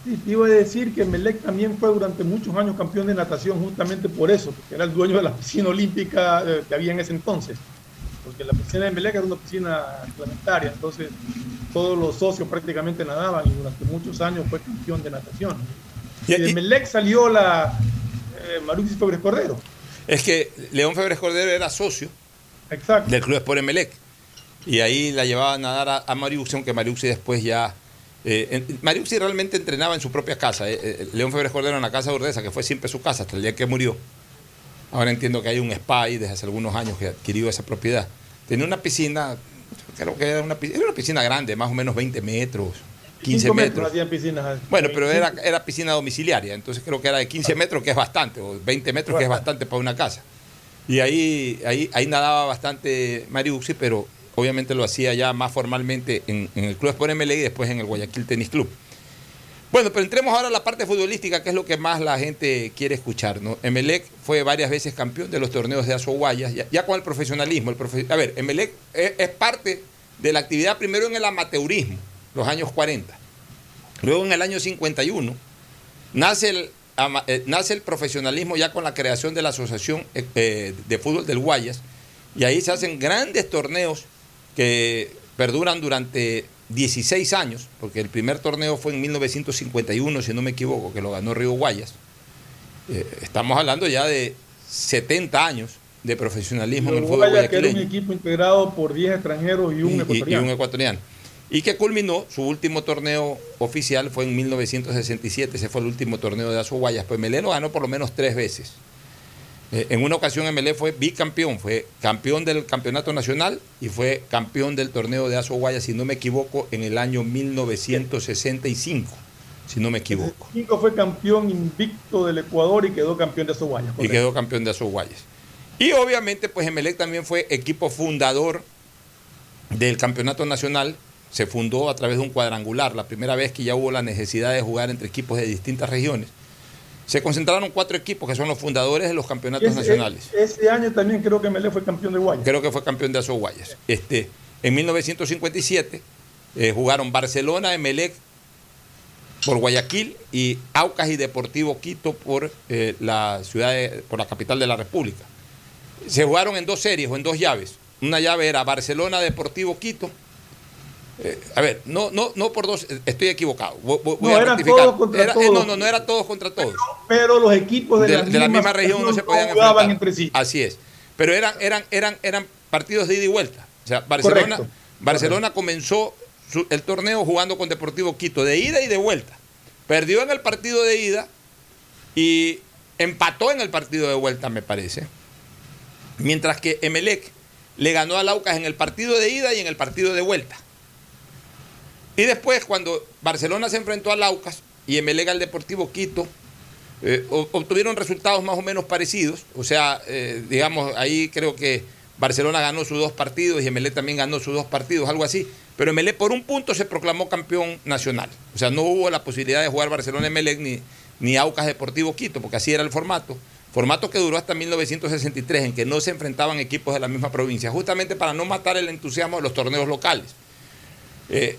Sí, te iba a decir que Melec también fue durante muchos años campeón de natación justamente por eso, porque era el dueño de la piscina olímpica eh, que había en ese entonces. Porque la piscina de Melec era una piscina reglamentaria, entonces todos los socios prácticamente nadaban y durante muchos años fue campeón de natación. Y de Melec salió la eh, Febres Cordero. Es que León Febres Cordero era socio Exacto. del Club Sport Emelec. Y ahí la llevaba a nadar a, a Mariuxi, aunque Mariuxi después ya... Eh, en- Mariuxi realmente entrenaba en su propia casa. eh, eh, León Febres Cordero en la casa de Urdesa, que fue siempre su casa hasta el día que murió. Ahora entiendo que hay un spa ahí desde hace algunos años que adquirió esa propiedad. Tenía una piscina, creo que era una, era una piscina grande, más o menos 20 metros, 15 Cinco metros. hacían piscinas. Bueno, pero era, era piscina domiciliaria, entonces creo que era de 15 metros, que es bastante, o 20 metros, que es bastante para una casa. Y ahí, ahí, ahí nadaba bastante Mariuxi, pero obviamente lo hacía ya más formalmente en, el Club Sport MLE y después en el Guayaquil Tenis Club. Bueno, pero entremos ahora a la parte futbolística, que es lo que más la gente quiere escuchar. ¿no? Emelec fue varias veces campeón de los torneos de Azoguayas, ya, ya con el profesionalismo. El profe- a ver, Emelec es, es parte de la actividad primero en el amateurismo, los años 40. Luego en el año 51 nace el, eh, nace el profesionalismo ya con la creación de la Asociación eh, eh, de Fútbol del Guayas y ahí se hacen grandes torneos que perduran durante 16 años, porque el primer torneo fue en 1951, si no me equivoco, que lo ganó Río Guayas. Eh, estamos hablando ya de 70 años de profesionalismo en el fútbol Uruguaya, que era un guayaquileño equipo integrado por 10 extranjeros y un y- y- y ecuatoriano. un ecuatoriano. Y que culminó, su último torneo oficial fue en 1967, ese fue el último torneo de Azoguayas. Pues Melé lo ganó por lo menos tres veces. Eh, en una ocasión Melé fue bicampeón, fue campeón del campeonato nacional y fue campeón del torneo de Azoguayas, si no me equivoco, en el año 1965, si no me equivoco. Fue campeón invicto del Ecuador y quedó campeón de Azoguayas. y quedó campeón de Azoguayas. Y obviamente, pues Emelec también fue equipo fundador del campeonato nacional. Se fundó a través de un cuadrangular, la primera vez que ya hubo la necesidad de jugar entre equipos de distintas regiones. Se concentraron cuatro equipos que son los fundadores de los campeonatos Ese, nacionales. ese año también creo que Melec fue campeón de Guayas. Creo que fue campeón de Azoguayas. Este, en 1957 eh, jugaron Barcelona, Emelec por Guayaquil y Aucas y Deportivo Quito por eh, la ciudad de- por la capital de la República. Se jugaron en dos series o en dos llaves. Una llave era Barcelona Deportivo Quito. Eh, a ver, no, no, no por dos, eh, estoy equivocado. Voy, voy- voy No, a todos contra Era- eh, todos. no, no, no era todos contra todos. Pero los equipos de, de, de la misma región no se podían enfrentar. entre sí. Así es. Pero eran, eran, eran, eran partidos de ida y vuelta. O sea, Barcelona, Correcto. Barcelona comenzó su- el torneo jugando con Deportivo Quito, de ida y de vuelta. Perdió en el partido de ida y empató en el partido de vuelta, me parece. Mientras que Emelec le ganó al Aucas en el partido de ida y en el partido de vuelta. Y después, cuando Barcelona se enfrentó al Aucas y Emelec al Deportivo Quito, eh, obtuvieron resultados más o menos parecidos. O sea, eh, digamos, ahí creo que Barcelona ganó sus dos partidos y Emelec también ganó sus dos partidos, algo así. Pero Emelec por un punto se proclamó campeón nacional. O sea, no hubo la posibilidad de jugar Barcelona-Emelec ni, ni Aucas Deportivo Quito, porque así era el formato. Formato que duró hasta 1963, en que no se enfrentaban equipos de la misma provincia, justamente para no matar el entusiasmo de los torneos locales. Eh,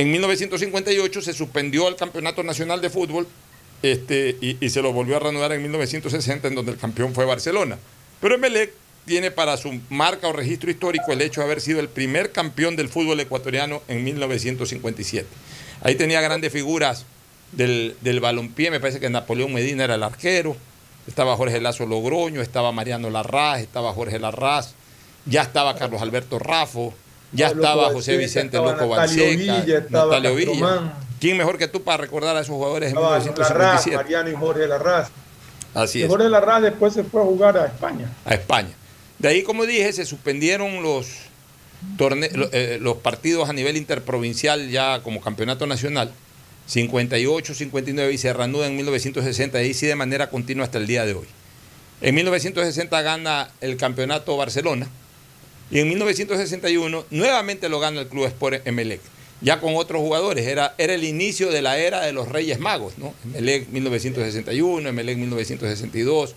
en 1958 se suspendió el Campeonato Nacional de Fútbol este, y, se lo volvió a reanudar en 1960, en donde el campeón fue Barcelona. Pero Emelec tiene para su marca o registro histórico el hecho de haber sido el primer campeón del fútbol ecuatoriano en 1957. Ahí tenía grandes figuras del, del balompié, me parece que Napoleón Medina era el arquero, estaba Jorge Lazo Logroño, estaba Mariano Larraz, estaba Jorge Larraz, ya estaba Carlos Alberto Rafo, ya Loco estaba José Vicente estaba Loco Balseca, Villa, Natalio Villa. Castromán. ¿Quién mejor que tú para recordar a esos jugadores en Estaba Larraz, 1957? Mariano y Jorge Larraz. Así Y es, Jorge Larraz después se fue a jugar a España. a España. De ahí, como dije, se suspendieron los, torne- eh, los partidos a nivel interprovincial ya como campeonato nacional, 58, 59 y se reanuda en 1960, y ahí sí de manera continua hasta el día de hoy. En 1960 gana el campeonato Barcelona y en 1961 nuevamente lo gana el Club Sport Emelec, ya con otros jugadores. Era, era el inicio de la era de los Reyes Magos, ¿no? Emelec 1961, Emelec 1962,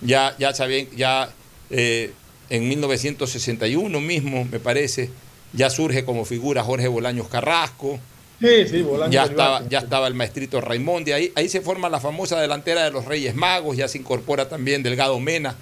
ya, ya sabían, ya eh, en 1961 mismo, me parece, ya surge como figura Jorge Bolaños Carrasco. Sí, sí, Bolaños Ya estaba, ya estaba el maestrito Raimondi, ahí, ahí se forma la famosa delantera de los Reyes Magos, ya se incorpora también Delgado Mena,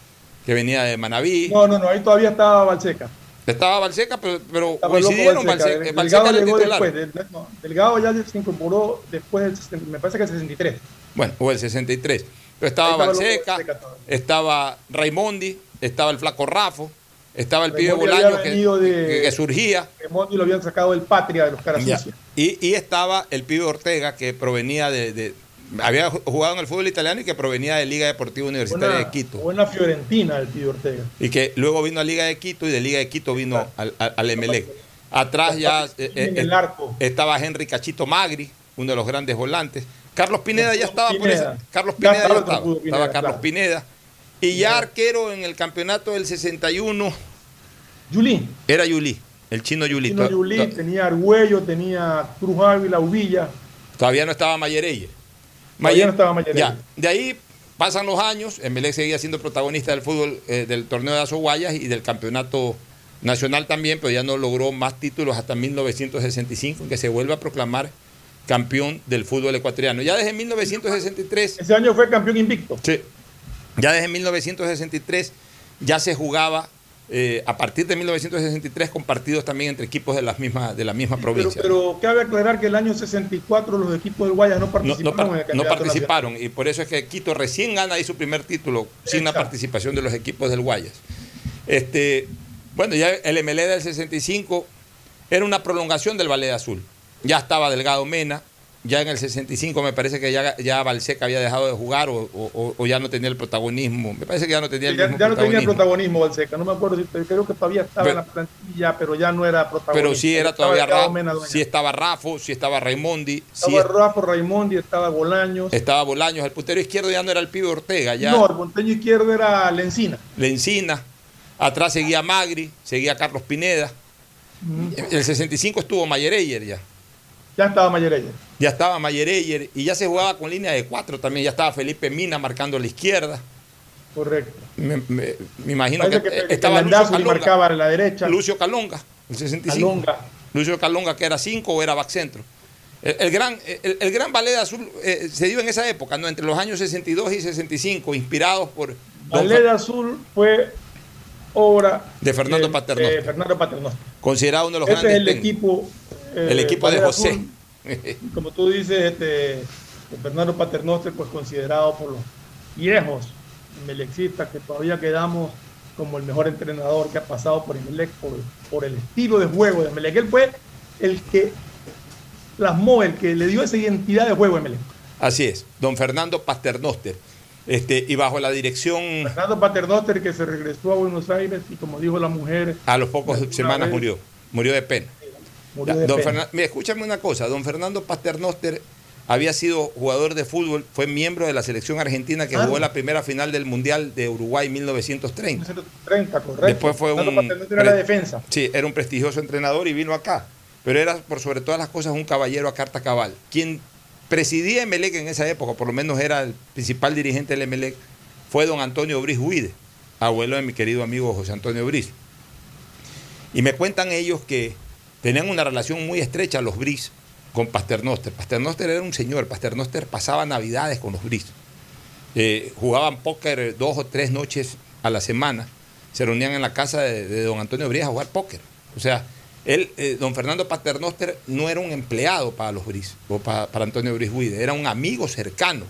que venía de Manaví. No, no, no, ahí todavía estaba Balseca. Estaba Balseca, pero, pero coincidieron, Balseca. Balseca, Balseca Delgado llegó después. del- no, Delgado ya se incorporó después del, 60, me parece que el 63. Bueno, o el 63. Pero estaba Balseca, estaba Raimondi, estaba el flaco Rafo, estaba el pibe Raimondi Bolaño que, de- que- que surgía. Mondi lo habían sacado del Patria de los caras. Y, y estaba el pibe Ortega, que provenía de, de- Había jugado en el fútbol italiano y que provenía de Liga Deportiva Universitaria de Quito. buena Fiorentina el Pío Ortega. Y que luego vino a Liga de Quito y de Liga de Quito vino al, al, al Emelec. Atrás ya eh, eh, el estaba Henry Cachito Magri, uno de los grandes volantes. Carlos Pineda ya estaba por esa. Carlos Ya Pineda ya estaba el estaba. Pineda, Estaba Carlos claro. Pineda. Y ya arquero en el campeonato del 61 Yulín. era Yuli, el chino. Tino To- Yulín, to- tenía Argüello, tenía Cruz Ávila, Uvilla. Todavía no estaba Mayereye. No estaba. Ya, de ahí pasan los años, Emelec seguía siendo protagonista del fútbol, eh, del torneo de Azoguayas y del campeonato nacional también, pero ya no logró más títulos hasta 1965, en que se vuelve a proclamar campeón del fútbol ecuatoriano. Ya desde 1963... Ese año fue campeón invicto. Sí. Ya desde 1963 ya se jugaba, eh, a partir de 1963, con partidos también entre equipos de, las mismas, de la misma Pero, provincia. pero cabe aclarar que el año 64 los equipos del Guayas no No, participaron no par- en el no participaron y por eso es que Quito recién gana ahí su primer título sin la participación de los equipos del Guayas. Este, bueno, ya el MLE del 65 era una prolongación del Ballet Azul. Ya estaba Delgado Mena, ya en el 65 me parece que ya, ya Balseca había dejado de jugar o, o- o ya no tenía el protagonismo. Me parece que ya no tenía el Ya, mismo ya no tenía el protagonismo. protagonismo Balseca, no me acuerdo si creo que todavía estaba en la plantilla, pero ya no era protagonista. Pero sí era Estaba todavía Delgado Ra- Mena Dueña. sí estaba Rafo, sí estaba Raimondi, sí Estaba Rafa Raimondi, estaba Bolaños. estaba Bolaños. El puntero izquierdo ya no era el pibe Ortega, ya No, el monteño izquierdo era Lencina. Lencina, atrás seguía Magri, seguía Carlos Pineda. El 65 estuvo Mayereyer ya. Ya estaba Mayereyer. Ya estaba Mayereyer y ya se jugaba con línea de cuatro también. Ya estaba Felipe Mina marcando a la izquierda. Correcto. Me, me- me imagino que, Parece que, estaba Lucio Calonga. marcaba a la derecha. Lucio Calonga, el 65. Calonga. Lucio Calonga, que era 5 o era back centro. El, el gran, el, el gran ballet azul eh, se dio en esa época, ¿no? entre los años 62 y 65, inspirados por don Ballet Fer- Azul fue obra de Fernando de- Paternoster, de Fernando Paternoster. considerado uno de los Ese es grandes el técnicos. equipo. eh, el equipo de José. Azul, como tú dices, este, Fernando Paternoster, pues considerado por los viejos melexistas que todavía quedamos como el mejor entrenador que ha pasado por Emelec, por, por el estilo de juego de Emelec. Él fue el que plasmó, el que le dio esa identidad de juego a Emelec. Así es, don Fernando Paternoster. Este, y bajo la dirección, Fernando Paternoster que se regresó a Buenos Aires y como dijo la mujer, a los pocos semanas vez- murió, murió de pena. murió de Don pena. Fernan- mira, escúchame una cosa, don Fernando Paternoster había sido jugador de fútbol, fue miembro de la selección argentina que Ah. jugó la primera final del Mundial de Uruguay 1930. 30, correcto. Después fue Fernando un Paternoster era la defensa. Sí, era un prestigioso entrenador y vino acá. Pero era por sobre todas las cosas un caballero a carta cabal. Quien presidía Emelec en esa época, por lo menos era el principal dirigente del Emelec, fue don Antonio Briz Huide, abuelo de mi querido amigo José Antonio Briz. Y me cuentan ellos que tenían una relación muy estrecha los Briz con Paternoster. Paternoster era un señor, Paternoster pasaba navidades con los Briz. Eh, jugaban póker dos o tres noches a la semana. Se reunían en la casa de, de don Antonio Briz a jugar póker. O sea, él, eh, don Fernando Paternoster no era un empleado para los Briz o pa- para Antonio Briz Huide, era un amigo cercano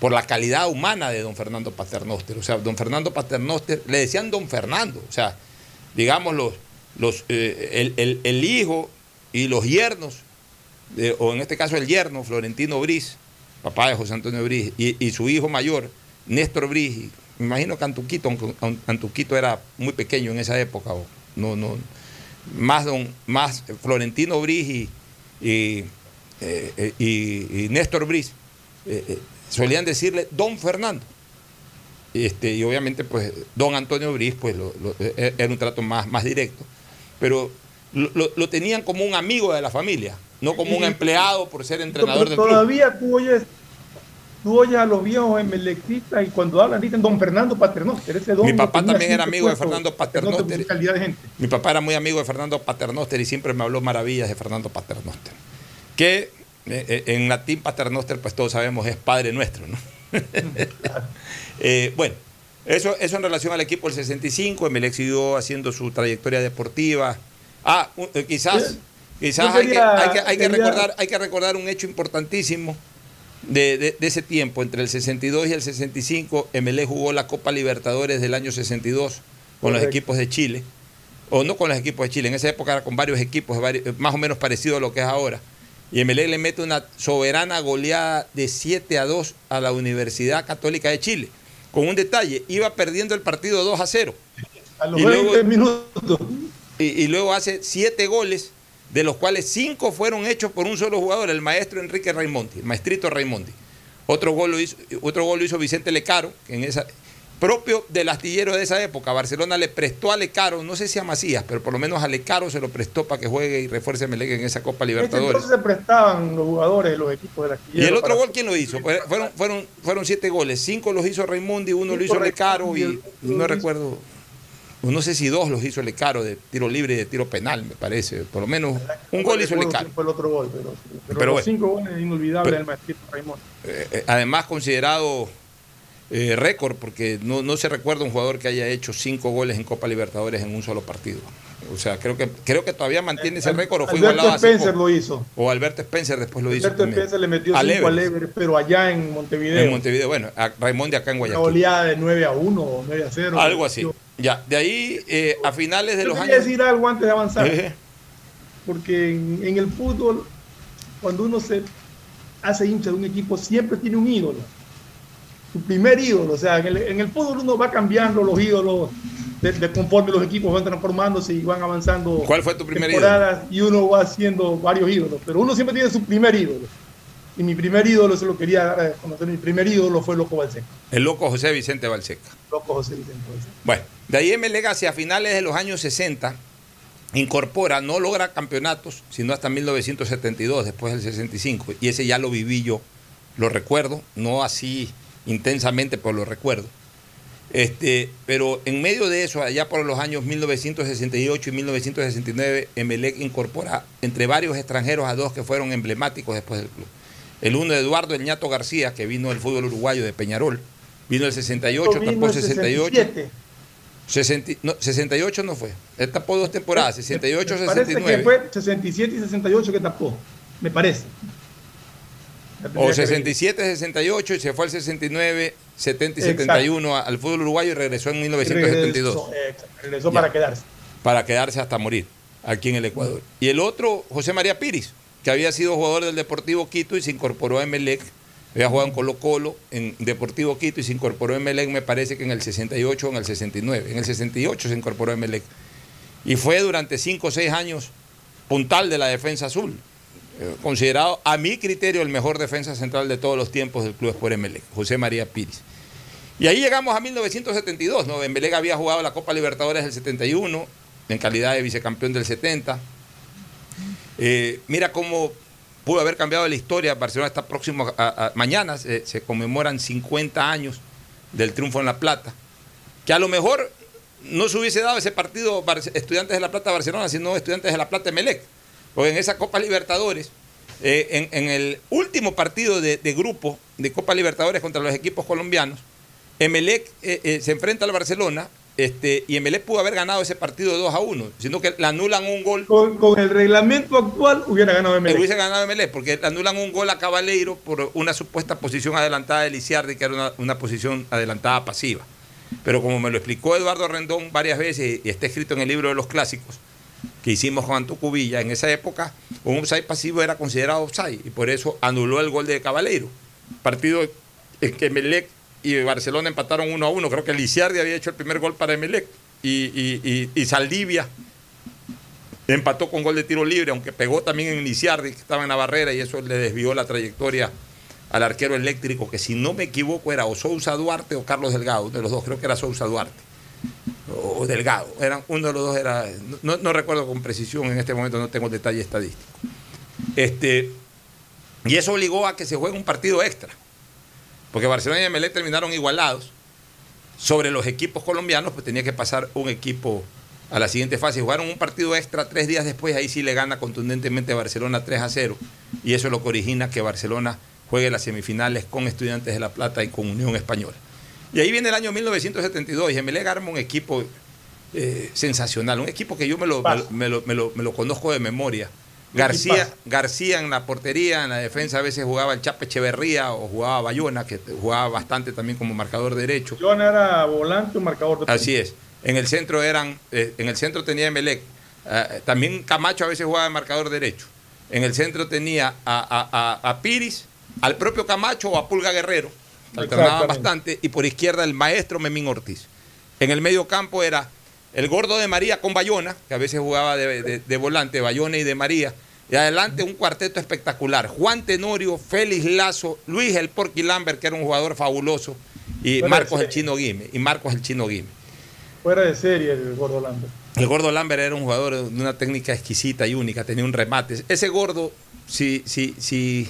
por la calidad humana de don Fernando Paternoster. O sea, don Fernando Paternoster, le decían don Fernando, o sea, digamos los, los, eh, el, el- hijo y los yernos, de- o en este caso el yerno, Florentino Briz, papá de José Antonio Briz, y, su hijo mayor, Néstor Briz, y me imagino que Antuquito, aunque An- Antuquito era muy pequeño en esa época, o no, no, más, don, más Florentino Briz y, y, eh, eh, y- y Néstor Briz, eh, solían decirle don Fernando. Este, y obviamente, pues, don Antonio Briz, pues, lo- lo- era un trato más, más directo. Pero lo, lo- tenían como un amigo de la familia, no como un empleado por ser entrenador del club. Todavía tú oyes, tú oyes a los viejos emelecistas y cuando hablan dicen don Fernando Paternoster. Ese don Mi papá también era amigo de Fernando Paternoster. calidad de gente. Mi papá era muy amigo de Fernando Paternoster y siempre me habló maravillas de Fernando Paternoster. Que eh, eh, en latín Paternoster, pues todos sabemos, es Padre Nuestro, ¿no? Eh, bueno, eso, eso en relación al equipo del 65, Emelec siguió haciendo su trayectoria deportiva. Ah, un- eh, quizás, quizás hay, que, hay que- hay que quería- recordar, hay que recordar un hecho importantísimo de, de- de ese tiempo, entre el 62 y el 65, Emelec jugó la Copa Libertadores del año 62 con los equipos de Chile, o no con los equipos de Chile, en esa época era con varios equipos, más o menos parecido a lo que es ahora. Y Emelec le mete una soberana goleada de 7 a 2 a la Universidad Católica de Chile. Con un detalle, iba perdiendo el partido 2 a 0. A los Y 20 luego- minutos. Y, y luego hace 7 goles, de los cuales 5 fueron hechos por un solo jugador, el maestro Enrique Raimondi, el maestrito Raimondi. Otro gol lo hizo, otro gol lo hizo Vicente Lecaro, que en esa, propio del astillero de esa época. Barcelona le prestó a Lecaro, no sé si a Macías, pero por lo menos a Lecaro se lo prestó para que juegue y refuerce a Melec en esa Copa Libertadores. Entonces se prestaban los jugadores de los equipos de la Y el otro gol, ¿quién lo hizo? Fueron, fueron, fueron siete goles. Cinco los hizo Raimundi, uno lo hizo Cinco Lecaro y no recuerdo. No sé si dos los hizo Lecaro de tiro libre y de tiro penal, me parece. Por lo menos un gol hizo Lecaro. fue el otro gol, pero, pero Pero los cinco goles inolvidables del maestrito Raimundo. Eh, eh, además considerado eh, récord, porque no, no se recuerda un jugador que haya hecho cinco goles en Copa Libertadores en un solo partido. O sea, creo que creo que todavía mantiene ese récord o fue Alberto igualado Spencer poco. lo hizo. O Alberto Spencer después lo hizo Alberto. Spencer le metió Al 5 al Everest. Pero allá en Montevideo. En Montevideo, bueno, a Raimondi acá en Una Guayaquil. oleada de 9 a 1 o 9 a 0. Algo así. Ya, de ahí eh, a finales de Yo los quería años. decir algo antes de avanzar. Ejé. Porque en, en el fútbol, cuando uno se hace hincha de un equipo, siempre tiene un ídolo. Su primer ídolo. O sea, en el, en el fútbol uno va cambiando los ídolos de, de conforme los equipos van transformándose y van avanzando. ¿Cuál fue tu primer temporadas Y uno va haciendo varios ídolos. Pero uno siempre tiene su primer ídolo. Y mi primer ídolo, se lo quería dar a conocer, mi primer ídolo fue Loco Balseca. El loco José Vicente Balseca. Loco José Vicente Balseca. Bueno, de ahí Emelec hacia finales de los años 60 incorpora, no logra campeonatos, sino hasta 1972, después del 65. Y ese ya lo viví yo, lo recuerdo, no así intensamente, pero lo recuerdo. Este, pero en medio de eso, allá por los años 1968 y 1969, Emelec incorpora entre varios extranjeros a dos que fueron emblemáticos después del club. El uno, Eduardo El Ñato García, que vino del fútbol uruguayo de Peñarol, vino el 68, Vino tapó el 68. 67. 60 no, 68 no fue. Él tapó dos temporadas, 68, Me parece 69. que fue 67 y 68 que tapó, me parece. O que ver. 67, 68 y se fue al 69, 70 y Exacto. 71 a- al fútbol uruguayo y regresó en 1972 Regresó, regresó Ya. para quedarse. para quedarse hasta morir aquí en el Ecuador. Y el otro, José María Piris, que había sido jugador del Deportivo Quito y se incorporó a Emelec. Había jugado en Colo Colo, en Deportivo Quito y se incorporó a Emelec, me parece que en el 68 o en el 69. En el 68 se incorporó a Emelec. Y fue durante 5 o 6 años puntal de la defensa azul. Eh, considerado a mi criterio el mejor defensa central de todos los tiempos del Club Sport Emelec, José María Piris. Y ahí llegamos a 1972, ¿no? Emelec había jugado la Copa Libertadores del 71, en calidad de vicecampeón del 70. Eh, mira cómo pudo haber cambiado la historia. Barcelona está próximo a, mañana, se, conmemoran 50 años del triunfo en La Plata. Que a lo mejor no se hubiese dado ese partido Estudiantes de La Plata Barcelona, sino Estudiantes de La Plata Emelec. Porque en esa Copa Libertadores, eh, en, el último partido de, grupo de Copa Libertadores contra los equipos colombianos, Emelec eh, se enfrenta al Barcelona este, y Emelec pudo haber ganado ese partido 2 a 1, sino que le anulan un gol. Con, con el reglamento actual hubiera ganado Emelec. Hubiese ganado Emelec, porque le anulan un gol a Cabaleiro por una supuesta posición adelantada de Lisiardi, que era una, una posición adelantada pasiva. Pero como me lo explicó Eduardo Rendón varias veces y está escrito en el libro de los clásicos que hicimos con Antuco Villa, en esa época un offside pasivo era considerado offside y por eso anuló el gol de Cabaleiro. Partido en que Emelec y Barcelona empataron 1 a 1. Creo que Lisiardi había hecho el primer gol para Emelec y, y, y- Saldivia empató con gol de tiro libre, aunque pegó también en Lisiardi, que estaba en la barrera, y eso le desvió la trayectoria al arquero eléctrico, que si no me equivoco era o Sousa Duarte o Carlos Delgado, de los dos, creo que era Sousa Duarte. O Delgado, eran, uno de los dos era, no, no recuerdo con precisión, en este momento no tengo detalle estadístico. Este, y eso obligó a que se juegue un partido extra, porque Barcelona y Emelec terminaron igualados. Sobre los equipos colombianos, pues tenía que pasar un equipo a la siguiente fase. Jugaron un partido extra tres días después, ahí sí le gana contundentemente Barcelona 3 a 0. Y eso es lo que origina que Barcelona juegue las semifinales con Estudiantes de La Plata y con Unión Española. Y ahí viene el año 1972 y Emelec arma un equipo eh, sensacional, un equipo que yo me lo, me lo- me lo- me lo- me lo conozco de memoria. García. García en la portería, en la defensa a veces jugaba el Chape Echeverría o jugaba Bayona, que jugaba bastante también como marcador derecho. Joana era volante o marcador de Así es. En el centro eran, eh, en el centro tenía Emelec. Eh, también Camacho a veces jugaba de marcador derecho. En el centro tenía a, a- a- a Piris, al propio Camacho o a Pulga Guerrero. Alternaban bastante. Y por izquierda el maestro Memín Ortiz. En el medio campo era el gordo de María con Bayona, que a veces jugaba de, de- de volante, Bayona y de María. Y adelante un cuarteto espectacular. Juan Tenorio, Félix Lazo, Luis El Porqui Lambert, que era un jugador fabuloso, y Fuera Marcos el. Chino Guime. Y Marcos el Chino Guime. Fuera de serie el gordo Lambert. El gordo Lambert era un jugador de una técnica exquisita y única, tenía un remate. Ese gordo, si, si, si,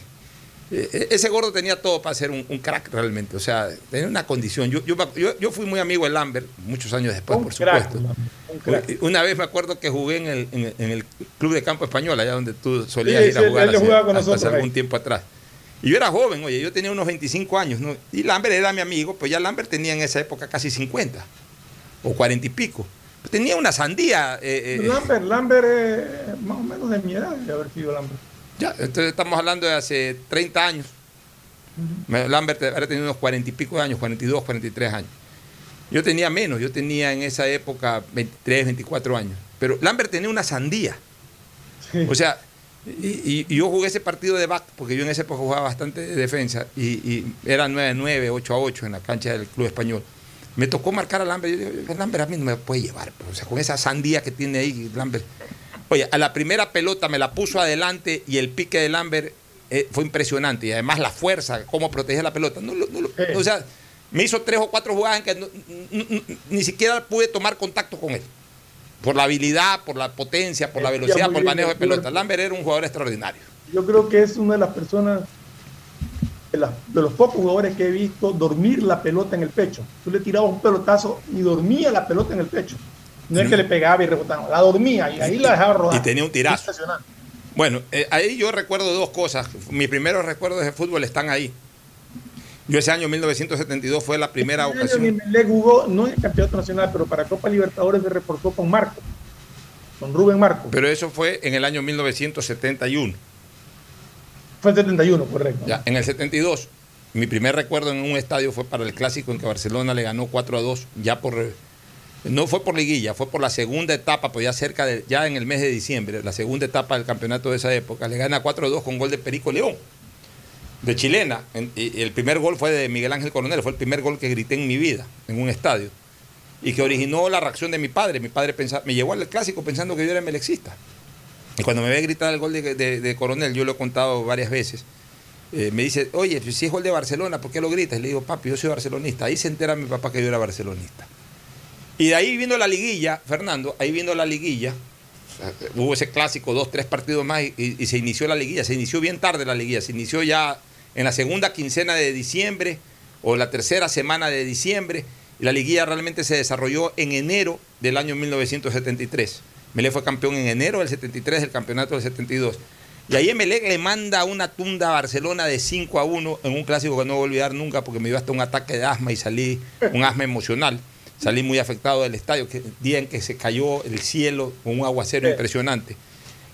ese gordo tenía todo para ser un, un crack realmente. O sea, tenía una condición. Yo, yo, yo- yo fui muy amigo de Lambert, muchos años después, Un por crack, supuesto. un crack. Una vez me acuerdo que jugué en el, en en el Club de Campo Español, allá donde tú solías Sí, ir a sí, jugar hace, con hasta hace nosotros algún tiempo atrás. Y yo era joven, oye, yo tenía unos 25 años, ¿no? Y Lambert era mi amigo, pues ya Lambert tenía en esa época casi 50 o 40 y pico. Pues tenía una sandía. eh, eh, Lambert, Lambert es más o menos de mi edad de haber sido Lambert. Ya, entonces estamos hablando de hace 30 años. Me- Lambert habría tenido unos 40 y pico de años, 42, 43 años. Yo tenía menos, yo tenía en esa época 23, 24 años. Pero Lambert tenía una sandía. O sea, y, y- y yo jugué ese partido de back, porque yo en esa época jugaba bastante de defensa, y, y era 9-9, 8-8 en la cancha del Club Español. Me tocó marcar a Lambert. Yo digo, Lambert a mí no me puede llevar. pues, O sea, con esa sandía que tiene ahí, Lambert. Oye, a la primera pelota me la puso adelante y el pique de Lambert eh, fue impresionante. Y además la fuerza, cómo protegía la pelota. No, o sea, me hizo tres o cuatro jugadas en que ni siquiera pude tomar contacto con él. por la habilidad, por la potencia, por la velocidad, por el manejo de pelota. Lambert era un jugador extraordinario. Yo creo que es una de las personas, de, las- de los pocos jugadores que he visto dormir la pelota en el pecho. Tú le tirabas un pelotazo y dormía la pelota en el pecho. No es que le pegaba y rebotaba, la dormía y ahí la dejaba rodar. Y tenía un tirazo. Bueno, eh, ahí yo recuerdo dos cosas. Mis primeros recuerdos de fútbol están ahí. Yo ese año 1972 fue la primera año ocasión. Le jugó, no en campeonato nacional, pero para Copa Libertadores se reforzó con Marco, con Rubén Marco. Pero eso fue en el año 1971. Fue el 71, correcto. Ya, en el 72, mi primer recuerdo en un estadio fue para el clásico en que Barcelona le ganó 4 a 2, ya por no fue por liguilla, fue por la segunda etapa, pues ya cerca de ya en el mes de diciembre, la segunda etapa del campeonato de esa época, le gana 4 a 2 con gol de Perico León. De chilena, En- y el primer gol fue de Miguel Ángel Coronel, fue el primer gol que grité en mi vida en un estadio y que originó la reacción de mi padre. Mi padre me llevó al clásico pensando que yo era melexista. Y cuando me ve gritar el gol de, Coronel, yo lo he contado varias veces, eh, me dice, oye, si es gol de Barcelona, ¿por qué lo gritas? Y le digo, papi, yo soy barcelonista. Ahí se entera mi papá que yo era barcelonista. Y de ahí viendo la liguilla, Fernando, ahí viendo la liguilla, eh, hubo ese clásico, dos, tres partidos más y, se inició la liguilla. Se inició bien tarde la liguilla, se inició ya en la segunda quincena de diciembre o la tercera semana de diciembre. Y la liguilla realmente se desarrolló en enero del año 1973. Melé fue campeón en enero del 73 del campeonato del 72. Y ahí Emelec le manda una tunda a Barcelona de 5 a 1 en un clásico que no voy a olvidar nunca porque me dio hasta un ataque de asma y salí, un asma emocional. Salí muy afectado del estadio, que día en que se cayó el cielo con un aguacero Sí. impresionante.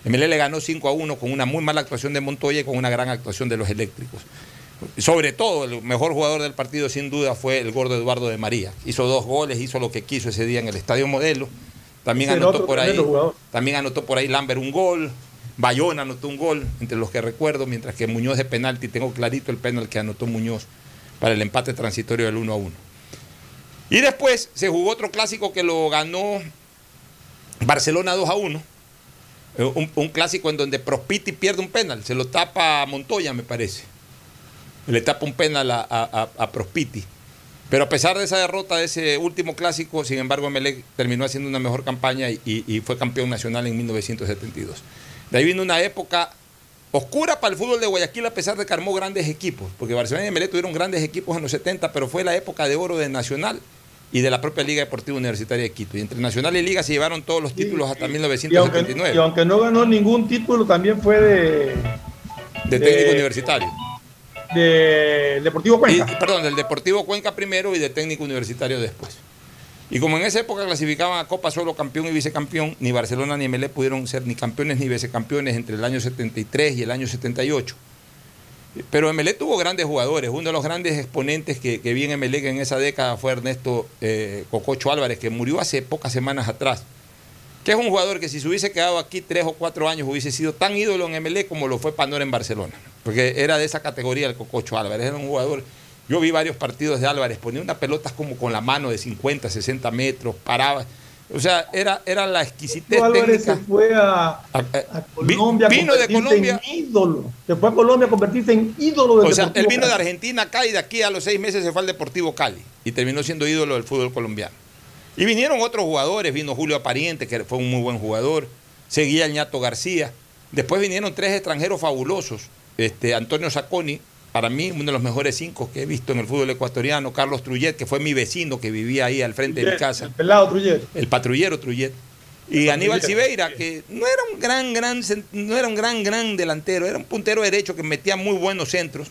Emelec le ganó 5 a 1 con una muy mala actuación de Montoya y con una gran actuación de los eléctricos. Sobre todo, el mejor jugador del partido sin duda fue el gordo Eduardo de María. Hizo dos goles, hizo lo que quiso ese día en el Estadio Modelo. También anotó por ahí. También anotó por ahí Lambert un gol. Bayona anotó un gol, entre los que recuerdo, mientras que Muñoz de penalti, tengo clarito el penal que anotó Muñoz para el empate transitorio del 1 a 1. Y después se jugó otro clásico que lo ganó Barcelona 2 a 1. Eh, Un, clásico en donde Prospiti pierde un penal, se lo tapa a Montoya, me parece. Le tapa un penal a, a- a- Prospiti. Pero a pesar de esa derrota de ese último clásico, sin embargo, Emelec terminó haciendo una mejor campaña y, y- y fue campeón nacional en 1972. De ahí vino una época oscura para el fútbol de Guayaquil, a pesar de que armó grandes equipos, porque Barcelona y Emelec tuvieron grandes equipos en los 70, pero fue la época de oro de Nacional y de la propia Liga Deportiva Universitaria de Quito. Y entre Nacional y Liga se llevaron todos los títulos hasta Y aunque, 1979, y aunque no ganó ningún título, también fue de, de técnico de- universitario. de Deportivo Cuenca. Y- perdón, del Deportivo Cuenca primero y de técnico universitario después. Y como en esa época clasificaban a Copa solo campeón y vicecampeón, ni Barcelona ni Emelec pudieron ser ni campeones ni vicecampeones entre el año 73 y el año 78. Pero Emelec tuvo grandes jugadores. Uno de los grandes exponentes que, que vi en Emelec en esa década fue Ernesto eh, Cococho Álvarez, que murió hace pocas semanas atrás. Que es un jugador que si se hubiese quedado aquí tres o cuatro años hubiese sido tan ídolo en Emelec como lo fue Pandora en Barcelona. Porque era de esa categoría el Cococho Álvarez. Era un jugador. Yo vi varios partidos de Álvarez, ponía unas pelotas como con la mano de 50, 60 metros, paraba. O sea, era, era la exquisitez Álvarez técnica. se fue a, A- a- a Colombia vi- vino de convertirse Colombia. en ídolo. Se fue a Colombia a convertirse en ídolo del O sea, él Deportivo vino de. Argentina acá y de aquí a los seis meses se fue al Deportivo Cali y terminó siendo ídolo del fútbol colombiano. Y vinieron otros jugadores, vino Julio Apariente, que fue un muy buen jugador, seguía el Ñato García. Después vinieron tres extranjeros fabulosos. Este, Antonio Sacconi, para mí uno de los mejores cinco que he visto en el fútbol ecuatoriano, Carlos Trullet, que fue mi vecino que vivía ahí al frente de mi casa. El pelado Trullet. El patrullero Trullet. Y El Aníbal Civeira, que no era un gran, gran, no era un gran, gran delantero, era un puntero derecho que metía muy buenos centros,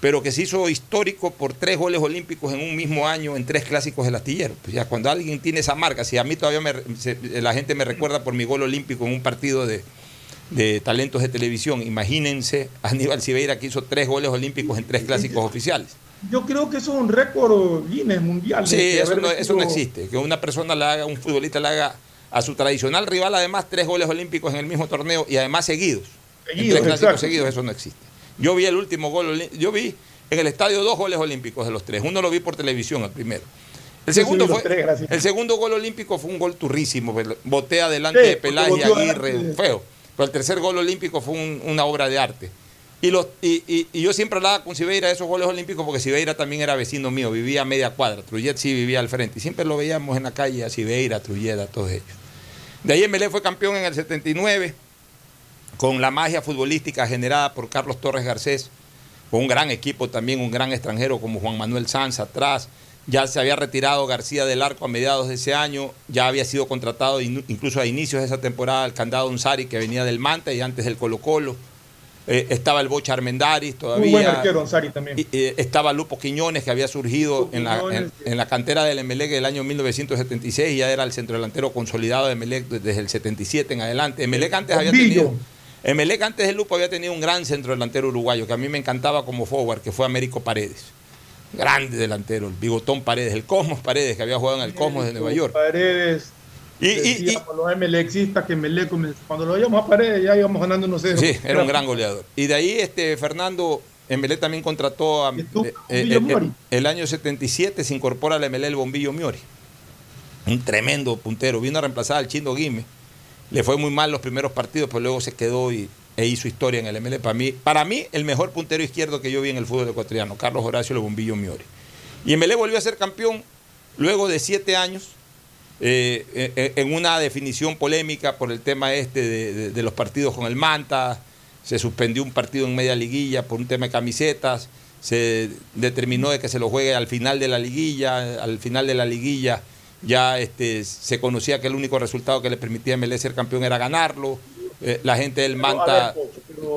pero que se hizo histórico por tres goles olímpicos en un mismo año en tres clásicos del astillero. Pues ya cuando alguien tiene esa marca, si a mí todavía me- se- la gente me recuerda por mi gol olímpico en un partido de, de talentos de televisión, imagínense a Aníbal Civeira que hizo tres goles olímpicos en tres clásicos oficiales. Yo creo que eso es un récord Guinness mundial. Sí, eso no, eso no existe. Que una persona le haga, un futbolista le haga a su tradicional rival, además, tres goles olímpicos en el mismo torneo y además seguidos. En Seguidos, tres clásicos exacto. seguidos, eso no existe. Yo vi el último gol, yo vi en el estadio dos goles olímpicos de los tres. Uno lo vi por televisión, el primero. El segundo, fue, tres, el segundo gol olímpico fue un gol turrísimo. pues, Boté adelante Sí, de Peláez y porque boteó Aguirre, feo. Pero el tercer gol olímpico fue un- una obra de arte. Y, yo siempre hablaba con Siveira de esos goles olímpicos porque Siveira también era vecino mío, vivía a media cuadra. Trullet sí vivía al frente. Y siempre lo veíamos en la calle a Siveira, a Trullet, a todos ellos. De ahí Emelec fue campeón en el 79 con la magia futbolística generada por Carlos Torres Garcés, con un gran equipo también, un gran extranjero como Juan Manuel Sanz atrás. Ya se había retirado García del Arco a mediados de ese año, ya había sido contratado incluso a inicios de esa temporada el candado Unsari que venía del Manta y antes del Colo Colo. Eh, estaba el Bocha Armendaris todavía. Muy buen arquero, Ansari también. Y, eh, estaba Lupo Quiñones, que había surgido en la, en, la, cantera del Emelec del año 1976 y ya era el centrodelantero consolidado de Emelec desde el 77 en adelante. Emelec antes había tenido. Emelec antes del Lupo había tenido un gran centrodelantero uruguayo que a mí me encantaba como forward, que fue Américo Paredes. Grande delantero, el Bigotón Paredes, el Cosmos Paredes, que había jugado en el Cosmos de Nueva York. Paredes, y, y, y los MLXistas que Melec, cuando lo veíamos a Paredes ya íbamos ganando unos ceros. Sí, era un gran goleador. Y de ahí este Fernando Emelec también contrató a eh, eh, eh, el, año 77 se incorpora al Emelec el Bombillo Miori. Un tremendo puntero. Vino a reemplazar al Chindo Guime. Le fue muy mal los primeros partidos, pero luego se quedó y, e hizo historia en el MLE. Para mí, para mí, el mejor puntero izquierdo que yo vi en el fútbol ecuatoriano, Carlos Horacio El Bombillo Miori. Y MLE volvió a ser campeón luego de siete años eh, eh, en una definición polémica por el tema este de, los partidos con el Manta, se suspendió un partido en media liguilla por un tema de camisetas, se determinó de que se lo juegue al final de la liguilla, al final de la liguilla ya este, se conocía que el único resultado que le permitía a MLE ser campeón era ganarlo. Eh, la gente del Manta,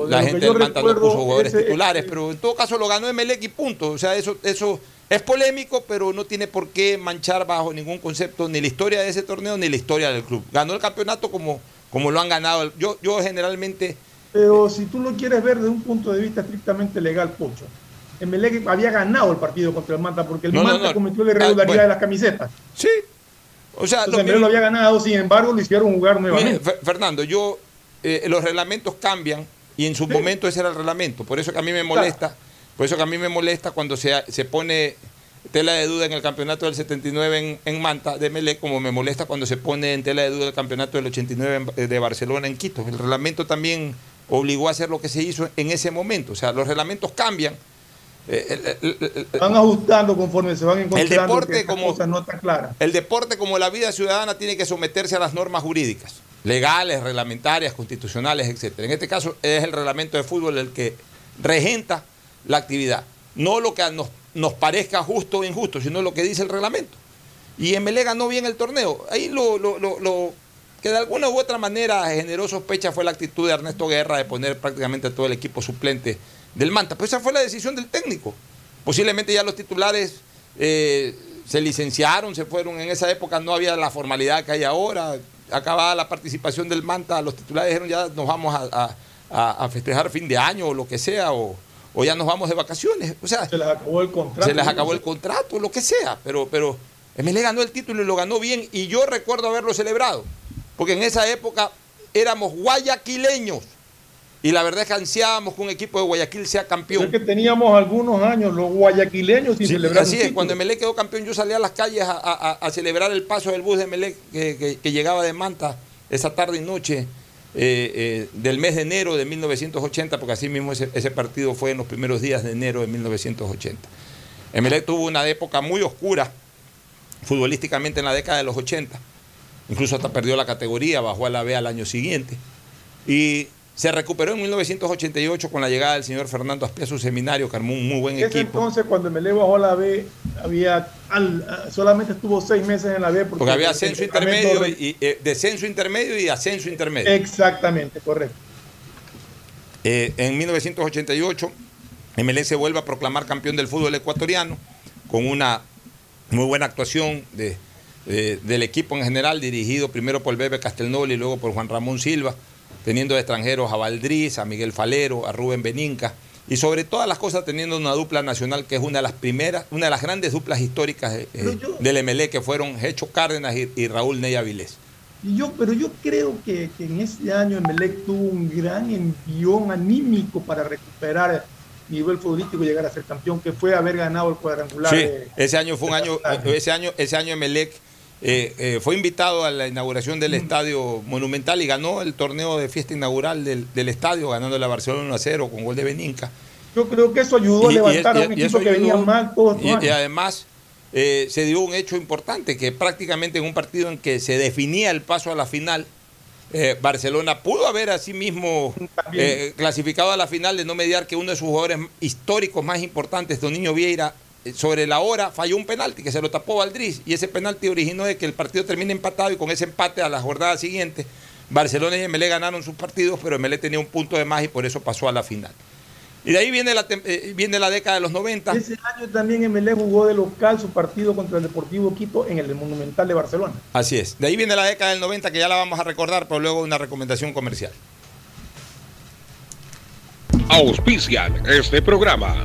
la gente del Manta no puso jugadores titulares, pero en todo caso lo ganó Emelec y punto. O sea, eso, eso es polémico, pero no tiene por qué manchar bajo ningún concepto ni la historia de ese torneo ni la historia del club. Ganó el campeonato como, como lo han ganado. Yo, yo generalmente. Pero si tú lo quieres ver desde un punto de vista estrictamente legal, Pocho, Emelec había ganado el partido contra el Manta porque el Manta cometió la irregularidad de las camisetas. Sí. O sea, lo, lo había ganado, sin embargo, lo hicieron jugar nuevamente. Fernando, yo. Eh, los reglamentos cambian y en su momento ese era el reglamento. Por eso que a mí me molesta. Por eso que a mí me molesta cuando se, se pone tela de duda en el campeonato del 79 en, Manta de Melé, como me molesta cuando se pone en tela de duda el campeonato del 89 eh, de Barcelona en Quito. El reglamento también obligó a hacer lo que se hizo en ese momento. O sea, los reglamentos cambian. Eh, van ajustando conforme se van encontrando el deporte como, no está clara. El deporte, como la vida ciudadana, tiene que someterse a las normas jurídicas, legales, reglamentarias, constitucionales, etc. En este caso es el reglamento de fútbol el que regenta la actividad. No lo que nos, parezca justo o injusto, sino lo que dice el reglamento. Y MLE ganó bien el torneo. Ahí lo, lo, que de alguna u otra manera generó sospecha fue la actitud de Ernesto Guerra de poner prácticamente todo el equipo suplente del Manta. Pues esa fue la decisión del técnico. Posiblemente ya los titulares eh, se licenciaron, se fueron. En esa época no había la formalidad que hay ahora. Acababa la participación del Manta, los titulares dijeron ya nos vamos a, a festejar fin de año o lo que sea, o, o ya nos vamos de vacaciones. O sea, se les acabó el contrato. Se les acabó el contrato, lo que sea, pero, pero MLE ganó el título y lo ganó bien y yo recuerdo haberlo celebrado, porque en esa época éramos guayaquileños y la verdad es que ansiábamos que un equipo de Guayaquil sea campeón. Es que teníamos algunos años los guayaquileños sin celebrar. Así es, cuando MLE quedó campeón yo salía a las calles a, celebrar el paso del bus de MLE que, que llegaba de Manta esa tarde y noche eh, eh, del mes de enero de 1980, porque así mismo ese, partido fue en los primeros días de enero de 1980. Emelec tuvo una época muy oscura futbolísticamente en la década de los 80, incluso hasta perdió la categoría, bajó a la B al año siguiente. Y se recuperó en 1988 con la llegada del señor Fernando Aspia a su seminario, que armó un muy buen equipo. entonces, cuando me bajó a la B, había solamente estuvo seis meses en la B. Porque, había ascenso intermedio, y, eh, descenso intermedio y ascenso intermedio. Exactamente, correcto. Eh, en 1988, MLS se vuelve a proclamar campeón del fútbol ecuatoriano con una muy buena actuación de, del equipo en general, dirigido primero por Bebe Castelnol y luego por Juan Ramón Silva teniendo de extranjeros a Valdriz, a Miguel Falero, a Rubén Beninca, y sobre todas las cosas teniendo una dupla nacional que es una de las primeras, una de las grandes duplas históricas eh, del MLE que fueron Hecho Cárdenas y, Raúl Ney Avilés. Y yo, pero yo creo que, en ese año Emelec tuvo un gran envión anímico para recuperar el nivel futbolístico y llegar a ser campeón, que fue haber ganado el cuadrangular. Sí, ese año fue un año, ese año, ese año Emelec eh, eh, fue invitado a la inauguración del Estadio Monumental y ganó el torneo de fiesta inaugural del, estadio, ganando la Barcelona 1 a 0 con gol de Beninca. Yo creo que eso ayudó a levantar a un equipo que venía mal todos y, y, además eh, se dio un hecho importante, que prácticamente en un partido en que se definía el paso a la final, Barcelona pudo haber asimismo eh, clasificado a la final de no mediar que uno de sus jugadores históricos más importantes, Don Niño Vieira, sobre la hora falló un penalti que se lo tapó Valdriz y ese penalti originó de que el partido termine empatado y con ese empate a la jornada siguiente Barcelona y MLE ganaron sus partidos, pero MLE tenía un punto de más y por eso pasó a la final. Y de ahí viene la, eh, viene la década de los 90. Ese año también MLE jugó de local su partido contra el Deportivo Quito en el Monumental de Barcelona. Así es. De ahí viene la década del 90 que ya la vamos a recordar, pero luego una recomendación comercial. Auspician este programa.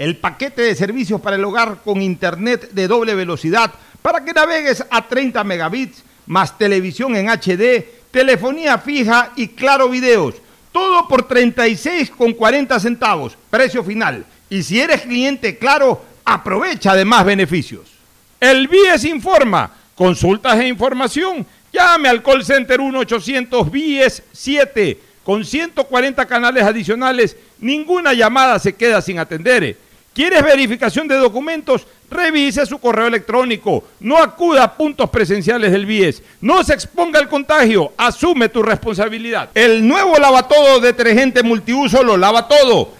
el paquete de servicios para el hogar con internet de doble velocidad para que navegues a 30 megabits, más televisión en HD, telefonía fija y claro videos. Todo por 36,40 centavos, precio final. Y si eres cliente claro, aprovecha de más beneficios. El BIES informa. Consultas e información. Llame al call center 1-800 BIES 7. Con 140 canales adicionales, ninguna llamada se queda sin atender. ¿Quieres verificación de documentos? Revise su correo electrónico. No acuda a puntos presenciales del BIES. No se exponga al contagio. Asume tu responsabilidad. El nuevo lavatodo detergente multiuso lo lava todo.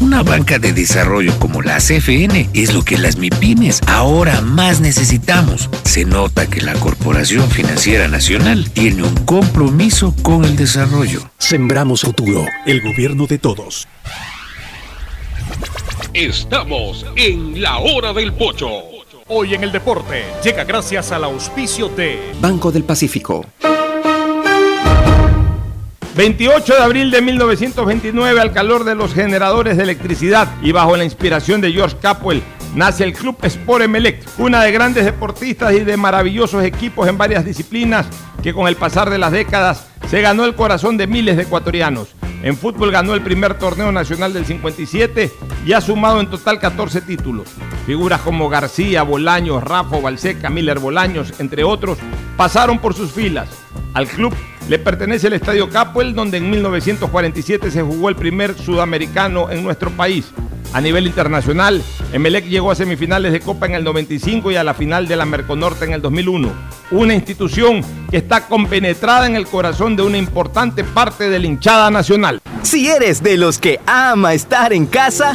Una banca de desarrollo como la CFN es lo que las MIPIMES ahora más necesitamos. Se nota que la Corporación Financiera Nacional tiene un compromiso con el desarrollo. Sembramos futuro, el gobierno de todos. Estamos en la hora del pocho. Hoy en el deporte llega gracias al auspicio de Banco del Pacífico. 28 de abril de 1929, al calor de los generadores de electricidad y bajo la inspiración de George Capwell, nace el Club Sport Emelec, una de grandes deportistas y de maravillosos equipos en varias disciplinas que con el pasar de las décadas se ganó el corazón de miles de ecuatorianos. En fútbol ganó el primer torneo nacional del 57 y ha sumado en total 14 títulos. Figuras como García, Bolaños, Rafa, Balseca, Miller Bolaños, entre otros, pasaron por sus filas. Al club le pertenece el Estadio Capuel, donde en 1947 se jugó el primer sudamericano en nuestro país. A nivel internacional, Emelec llegó a semifinales de Copa en el 95 y a la final de la Merconorte en el 2001. Una institución que está compenetrada en el corazón de una importante parte de la hinchada nacional. Si eres de los que ama estar en casa,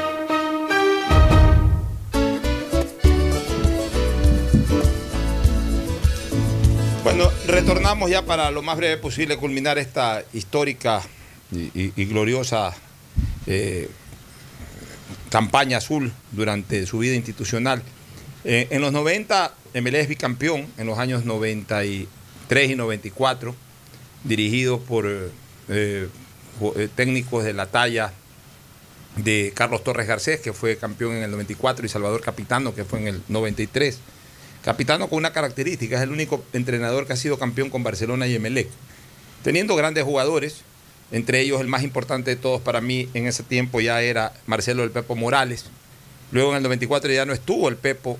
Retornamos ya para lo más breve posible culminar esta histórica y, gloriosa eh, campaña azul durante su vida institucional. Eh, en los 90, Emelec es bicampeón, en los años 93 y 94, dirigido por eh, técnicos de la talla de Carlos Torres Garcés, que fue campeón en el 94, y Salvador Capitano, que fue en el 93. Capitano con una característica, es el único entrenador que ha sido campeón con Barcelona y Emelec. Teniendo grandes jugadores, entre ellos el más importante de todos para mí en ese tiempo ya era Marcelo del Pepo Morales. Luego en el 94 ya no estuvo el Pepo,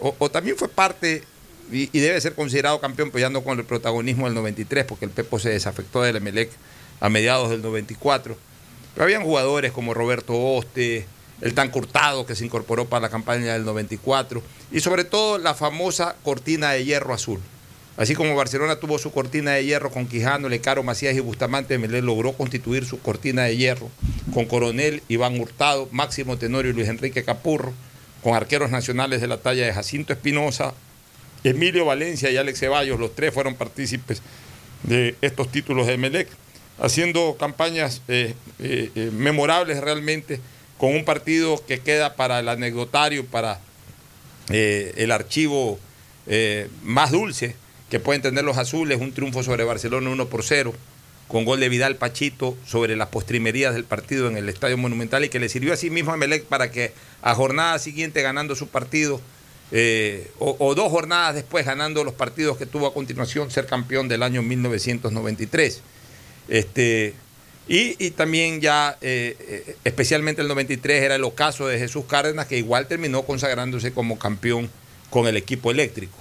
o, también fue parte y, debe ser considerado campeón, pero ya no con el protagonismo del 93, porque el Pepo se desafectó del Emelec a mediados del 94. Pero habían jugadores como Roberto Oste, el tan Curtado que se incorporó para la campaña del 94 y sobre todo la famosa cortina de hierro azul. Así como Barcelona tuvo su cortina de hierro con Quijano, Lecaro, Macías y Bustamante, Melé logró constituir su cortina de hierro con Coronel, Iván Hurtado, Máximo Tenorio y Luis Enrique Capurro, con arqueros nacionales de la talla de Jacinto Espinosa, Emilio Valencia y Alex Ceballos, los tres fueron partícipes de estos títulos de Melec, haciendo campañas eh, eh, eh, memorables realmente, con un partido que queda para el anecdotario, para eh, el archivo eh, más dulce que pueden tener los azules, un triunfo sobre Barcelona 1 por 0, con gol de Vidal Pachito sobre las postrimerías del partido en el Estadio Monumental y que le sirvió a sí mismo a Melec para que a jornada siguiente ganando su partido, eh, o, o dos jornadas después ganando los partidos que tuvo a continuación, ser campeón del año 1993. Este, y, también ya, eh, eh, especialmente el 93, era el ocaso de Jesús Cárdenas, que igual terminó consagrándose como campeón con el equipo eléctrico.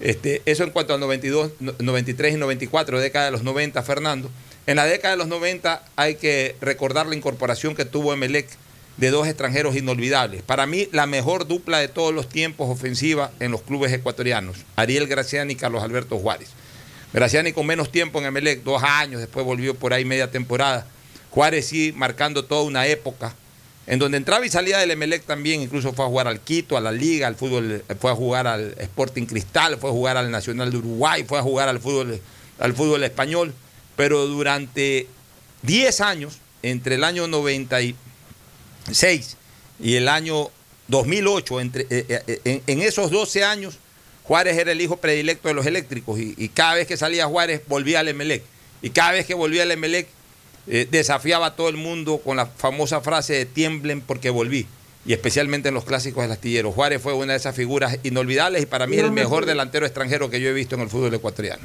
Este, eso en cuanto al 92, no- 93 y 94, década de los 90, Fernando. En la década de los 90 hay que recordar la incorporación que tuvo Emelec de dos extranjeros inolvidables. Para mí, la mejor dupla de todos los tiempos ofensiva en los clubes ecuatorianos, Ariel Graciani y Carlos Alberto Juárez. Graciani con menos tiempo en Emelec, dos años, después volvió por ahí media temporada. Juárez sí marcando toda una época, en donde entraba y salía del Emelec también, incluso fue a jugar al Quito, a la Liga, al fútbol, fue a jugar al Sporting Cristal, fue a jugar al Nacional de Uruguay, fue a jugar al fútbol, al fútbol español, pero durante 10 años, entre el año 96 y el año 2008, entre, eh, eh, en, en esos 12 años, Juárez era el hijo predilecto de los eléctricos y, y cada vez que salía Juárez volvía al Emelec. Y cada vez que volvía al Emelec eh, desafiaba a todo el mundo con la famosa frase de tiemblen porque volví. Y especialmente en los clásicos del astillero. Juárez fue una de esas figuras inolvidables y para mí el mejor delantero extranjero que yo he visto en el fútbol ecuatoriano.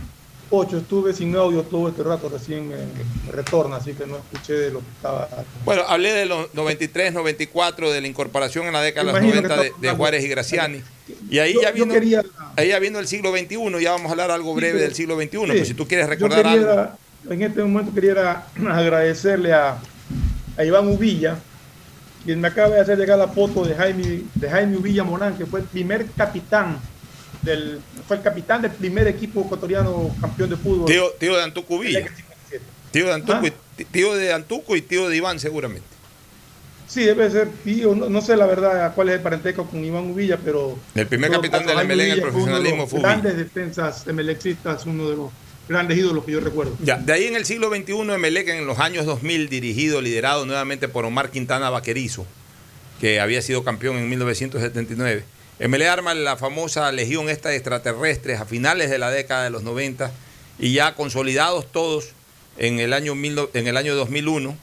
Ocho, estuve sin audio todo este rato, recién me, me retorna, así que no escuché de lo que estaba. Bueno, hablé de los 93, 94, de la incorporación en la década de los Imagino que 90 de, Juárez y Graciani. Y ahí Yo- ya vino, quería- ahí ya vino el siglo XXI, ya vamos a hablar algo breve Sí, del siglo XXI, sí. pues si tú quieres recordar algo. En este momento quería agradecerle a, a Iván Uvilla, quien me acaba de hacer llegar la foto de Jaime, de Jaime Uvilla Morán, que fue el primer capitán del, fue el capitán del primer equipo ecuatoriano campeón de fútbol. Tío, tío de Antuco Villa. Tío de Antuco, y, tío de Antuco y tío de Iván seguramente. Sí, debe ser tío, no, no sé la verdad cuál es el parentesco con Iván Uvilla, pero... El primer todo capitán del MLE en el profesionalismo fue. Grandes defensas emelexistas, uno de los grandes ídolos que yo recuerdo. Ya, de ahí en el siglo XXI, Emelec en los años 2000, dirigido, liderado nuevamente por Omar Quintana Vaquerizo, que había sido campeón en 1979. Emelec arma la famosa legión esta de extraterrestres a finales de la década de los 90 y ya consolidados todos en el año, mil en el año 2001.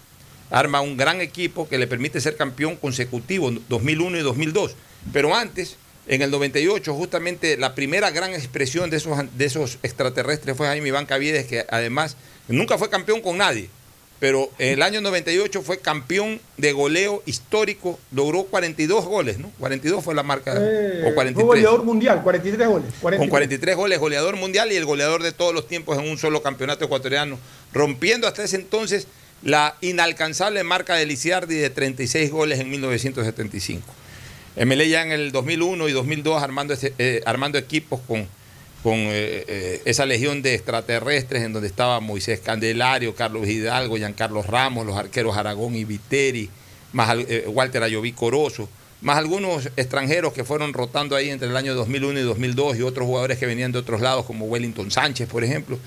arma un gran equipo que le permite ser campeón consecutivo 2001 y 2002. Pero antes, en el 98, justamente la primera gran expresión de esos, de esos extraterrestres fue Jaime Iván Caviedes, que además nunca fue campeón con nadie, pero en el año 98 fue campeón de goleo histórico, logró 42 goles, ¿no? 42 fue la marca, Eh, o 43. Fue goleador mundial, 43 goles. Con 43. 43 goles, goleador mundial y el goleador de todos los tiempos en un solo campeonato ecuatoriano, rompiendo hasta ese entonces la inalcanzable marca de Lisiardi de 36 goles en 1975. MLE ya en el 2001 y 2002 armando, ese- eh, armando equipos con, con eh, eh, esa legión de extraterrestres en donde estaba Moisés Candelario, Carlos Hidalgo, Giancarlos Ramos, los arqueros Aragón y Viteri, más eh, Walter Ayoví Corozo, más algunos extranjeros que fueron rotando ahí entre el año 2001 y 2002 y otros jugadores que venían de otros lados como Wellington Sánchez, por ejemplo.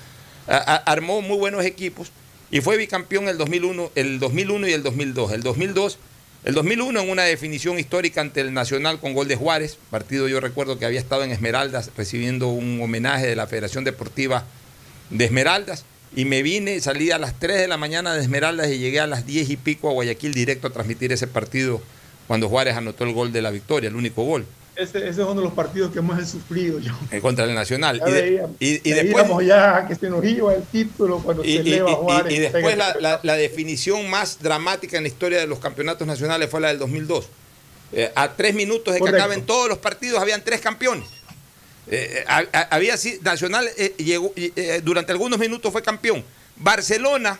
Armó muy buenos equipos y fue bicampeón el 2001, el 2001 y el 2002. El 2002, el 2001 en una definición histórica ante el Nacional con gol de Juárez, partido yo recuerdo que había estado en Esmeraldas recibiendo un homenaje de la Federación Deportiva de Esmeraldas y me vine, salí a las 3 de la mañana de Esmeraldas y llegué a las 10 y pico a Guayaquil directo a transmitir ese partido cuando Juárez anotó el gol de la victoria, el único gol, Ese, ese es uno de los partidos que más he sufrido yo. eh, contra el Nacional. Ya Y, de- y- y después... ya que se nos iba el título cuando Y, se eleva Juárez. y después la, la- la definición más dramática en la historia de los campeonatos nacionales fue la del 2002. Eh, a tres minutos de que acaben todos los partidos habían tres campeones. Eh, había sido Nacional eh, llegó eh, durante algunos minutos fue campeón. Barcelona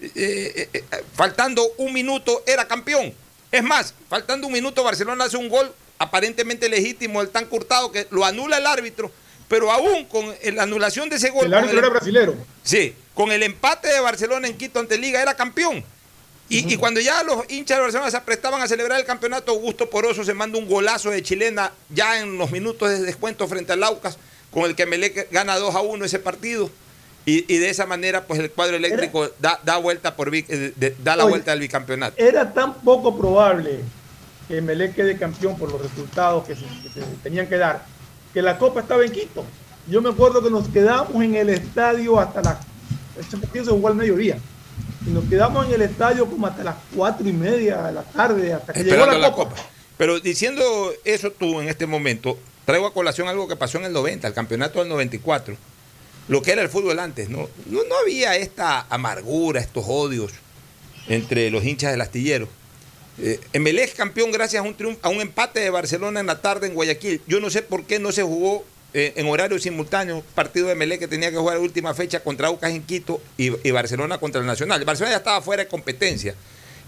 eh, eh, eh, faltando un minuto era campeón. Es más, faltando un minuto Barcelona hace un gol aparentemente legítimo del tan curtado que lo anula el árbitro, pero aún con la anulación de ese gol El árbitro era brasilero. Sí, con el empate de Barcelona en Quito ante Liga era campeón. Y, y cuando ya los hinchas de Barcelona se prestaban a celebrar el campeonato, Augusto Poroso se manda un golazo de chilena ya en los minutos de descuento frente al Laucas, con el que Melec gana 2 a 1 ese partido. Y, y de esa manera, pues el cuadro eléctrico da, da vuelta por eh, da la Oye, vuelta al bicampeonato. Era tan poco probable que Melec quede campeón por los resultados que se, que se tenían que dar, que la Copa estaba en Quito. Yo me acuerdo que nos quedamos en el estadio hasta las... Ese partido se jugó al mediodía. Y nos quedamos en el estadio como hasta las cuatro y media de la tarde, hasta que llegó la, la Copa. Copa. Pero diciendo eso tú en este momento, traigo a colación algo que pasó en el 90, el campeonato del 94, lo que era el fútbol antes, ¿no? No, no había esta amargura, estos odios entre los hinchas del astillero. Eh, Emelec campeón gracias a un, triunfo, a un empate de Barcelona en la tarde en Guayaquil. Yo no sé por qué no se jugó eh, en horario simultáneo partido de Emelec que tenía que jugar la última fecha contra Aucas en Quito y, Barcelona contra el Nacional. Barcelona ya estaba fuera de competencia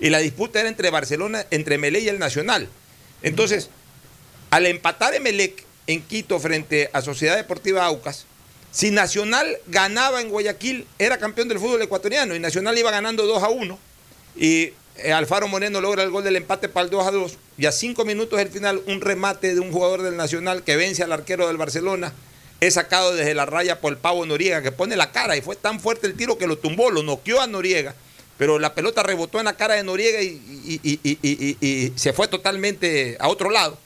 y la disputa era entre Barcelona, entre Emelec y el Nacional. Entonces, al empatar Emelec en Quito frente a Sociedad Deportiva Aucas, si Nacional ganaba en Guayaquil, era campeón del fútbol ecuatoriano y Nacional iba ganando 2 a 1 y Alfaro Moreno logra el gol del empate para el 2 a 2 y a cinco minutos del final un remate de un jugador del Nacional que vence al arquero del Barcelona. Es sacado desde la raya por el Pavo Noriega que pone la cara y fue tan fuerte el tiro que lo tumbó, lo noqueó a Noriega. Pero la pelota rebotó en la cara de Noriega y- y se fue totalmente a otro lado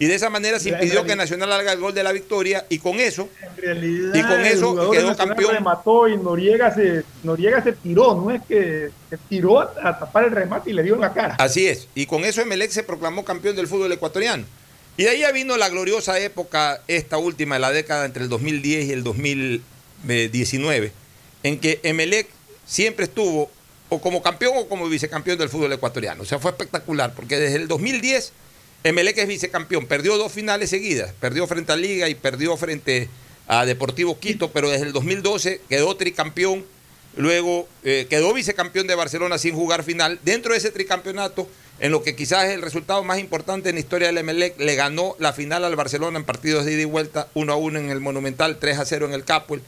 y de esa manera se impidió que Nacional haga el gol de la victoria y con eso realidad, Y con eso quedó campeón. remató y Noriega se, Noriega se tiró, no es que se tiró a, tapar el remate y le dio en la cara. Así es. Y con eso Emelec se proclamó campeón del fútbol ecuatoriano. Y de ahí ya vino la gloriosa época, esta última, la década entre el 2010 y el 2019, en que Emelec siempre estuvo o como campeón o como vicecampeón del fútbol ecuatoriano. O sea, fue espectacular, porque desde el 2010 Emelec es vicecampeón. Perdió dos finales seguidas. Perdió frente a Liga y perdió frente a Deportivo Quito, pero desde el 2012 quedó tricampeón. Luego eh, quedó vicecampeón de Barcelona sin jugar final. Dentro de ese tricampeonato, en lo que quizás es el resultado más importante en la historia del Emelec, le ganó la final al Barcelona en partidos de ida y vuelta, 1 a 1 en el Monumental, 3 a 0 en el Capuel.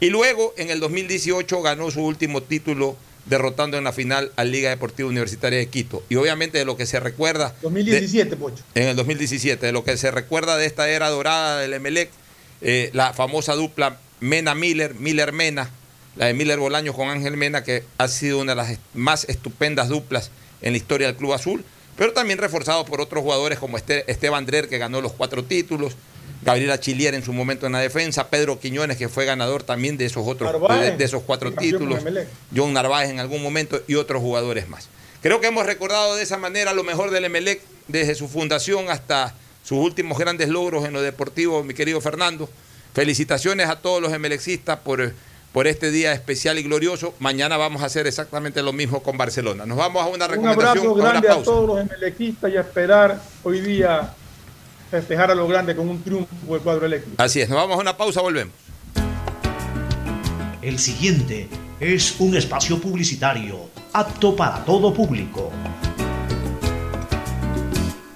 Y luego, en el 2018, ganó su último título derrotando en la final al Liga Deportiva Universitaria de Quito. Y obviamente de lo que se recuerda... de- 2017, Pocho. en el 2017, de lo que se recuerda de esta era dorada del Emelec, eh, la famosa dupla Mena-Miller, Miller-Mena, la de Miller Bolaños con Ángel Mena, que ha sido una de las más estupendas duplas en la historia del Club Azul, pero también reforzado por otros jugadores como Este- Esteban Drer, que ganó los cuatro títulos, Gabriela Chilier en su momento en la defensa, Pedro Quiñones, que fue ganador también de esos otros de, de esos cuatro títulos. John Narváez en algún momento y otros jugadores más. Creo que hemos recordado de esa manera lo mejor del Emelec desde su fundación hasta sus últimos grandes logros en lo deportivo, mi querido Fernando. Felicitaciones a todos los emelexistas por, por este día especial y glorioso. Mañana vamos a hacer exactamente lo mismo con Barcelona. Nos vamos a una Un recomendación. abrazo a una grande a pausa. todos los emelequistas y a esperar hoy día festejar a lo grande con un triunfo del cuadro eléctrico. Así es, nos vamos a una pausa, volvemos. El siguiente es un espacio publicitario apto para todo público.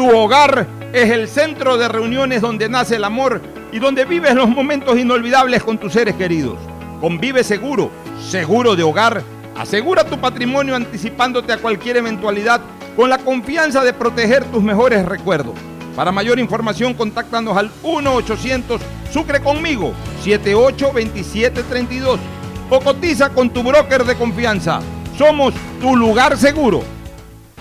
Tu hogar es el centro de reuniones donde nace el amor y donde vives los momentos inolvidables con tus seres queridos. Convive seguro, seguro de hogar. Asegura tu patrimonio anticipándote a cualquier eventualidad con la confianza de proteger tus mejores recuerdos. Para mayor información, contáctanos al 1-800 Sucre conmigo 782732 o cotiza con tu broker de confianza. Somos tu lugar seguro.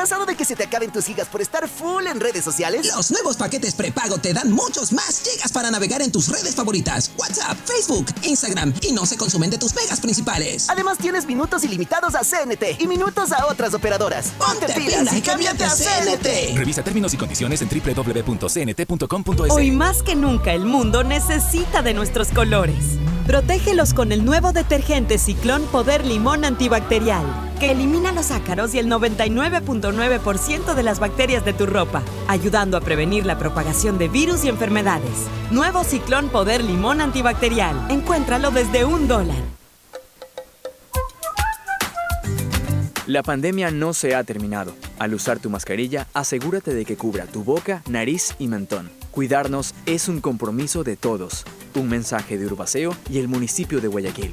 ¿Cansado de que se te acaben tus gigas por estar full en redes sociales? Los nuevos paquetes prepago te dan muchos más gigas para navegar en tus redes favoritas. WhatsApp, Facebook, Instagram y no se consumen de tus megas principales. Además tienes minutos ilimitados a CNT y minutos a otras operadoras. Ponte, pilas y cámbiate a CNT. Revisa términos y condiciones en www.cnt.com.es. Hoy más que nunca el mundo necesita de nuestros colores. Protégelos con el nuevo detergente Ciclón Poder Limón Antibacterial, que elimina los ácaros y el 99.9% de las bacterias de tu ropa, ayudando a prevenir la propagación de virus y enfermedades. Nuevo Ciclón Poder Limón Antibacterial. Encuéntralo desde un dólar. La pandemia no se ha terminado. Al usar tu mascarilla, asegúrate de que cubra tu boca, nariz y mentón. Cuidarnos es un compromiso de todos. Un mensaje de Urbaceo y el municipio de Guayaquil.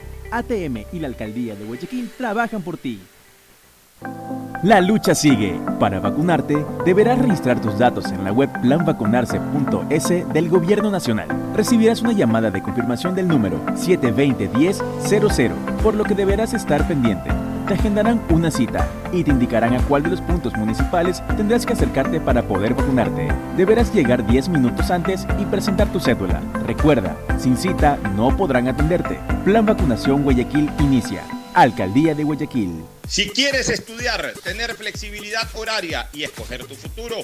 ATM y la Alcaldía de Guayaquil trabajan por ti. La lucha sigue. Para vacunarte, deberás registrar tus datos en la web planvacunarse.es del Gobierno Nacional. Recibirás una llamada de confirmación del número 720-1000, por lo que deberás estar pendiente. Te agendarán una cita y te indicarán a cuál de los puntos municipales tendrás que acercarte para poder vacunarte. Deberás llegar 10 minutos antes y presentar tu cédula. Recuerda, sin cita no podrán atenderte. Plan Vacunación Guayaquil inicia. Alcaldía de Guayaquil. Si quieres estudiar, tener flexibilidad horaria y escoger tu futuro,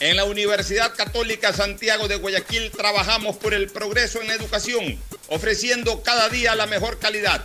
en la Universidad Católica Santiago de Guayaquil trabajamos por el progreso en la educación, ofreciendo cada día la mejor calidad.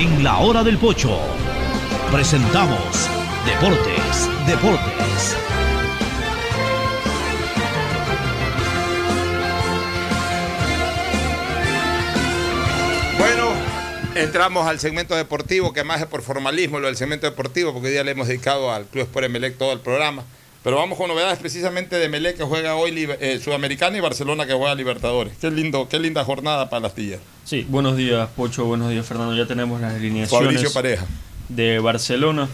En la hora del pocho presentamos Deportes, Deportes. Bueno, entramos al segmento deportivo, que más es por formalismo lo del segmento deportivo, porque hoy día le hemos dedicado al Club Sport Emelec todo el programa. Pero vamos con novedades precisamente de Melec que juega hoy eh, Sudamericana y Barcelona que juega Libertadores. Qué lindo, qué linda jornada para las tillas. Sí, buenos días Pocho, buenos días Fernando. Ya tenemos las alineaciones Fabricio Pareja. de Barcelona.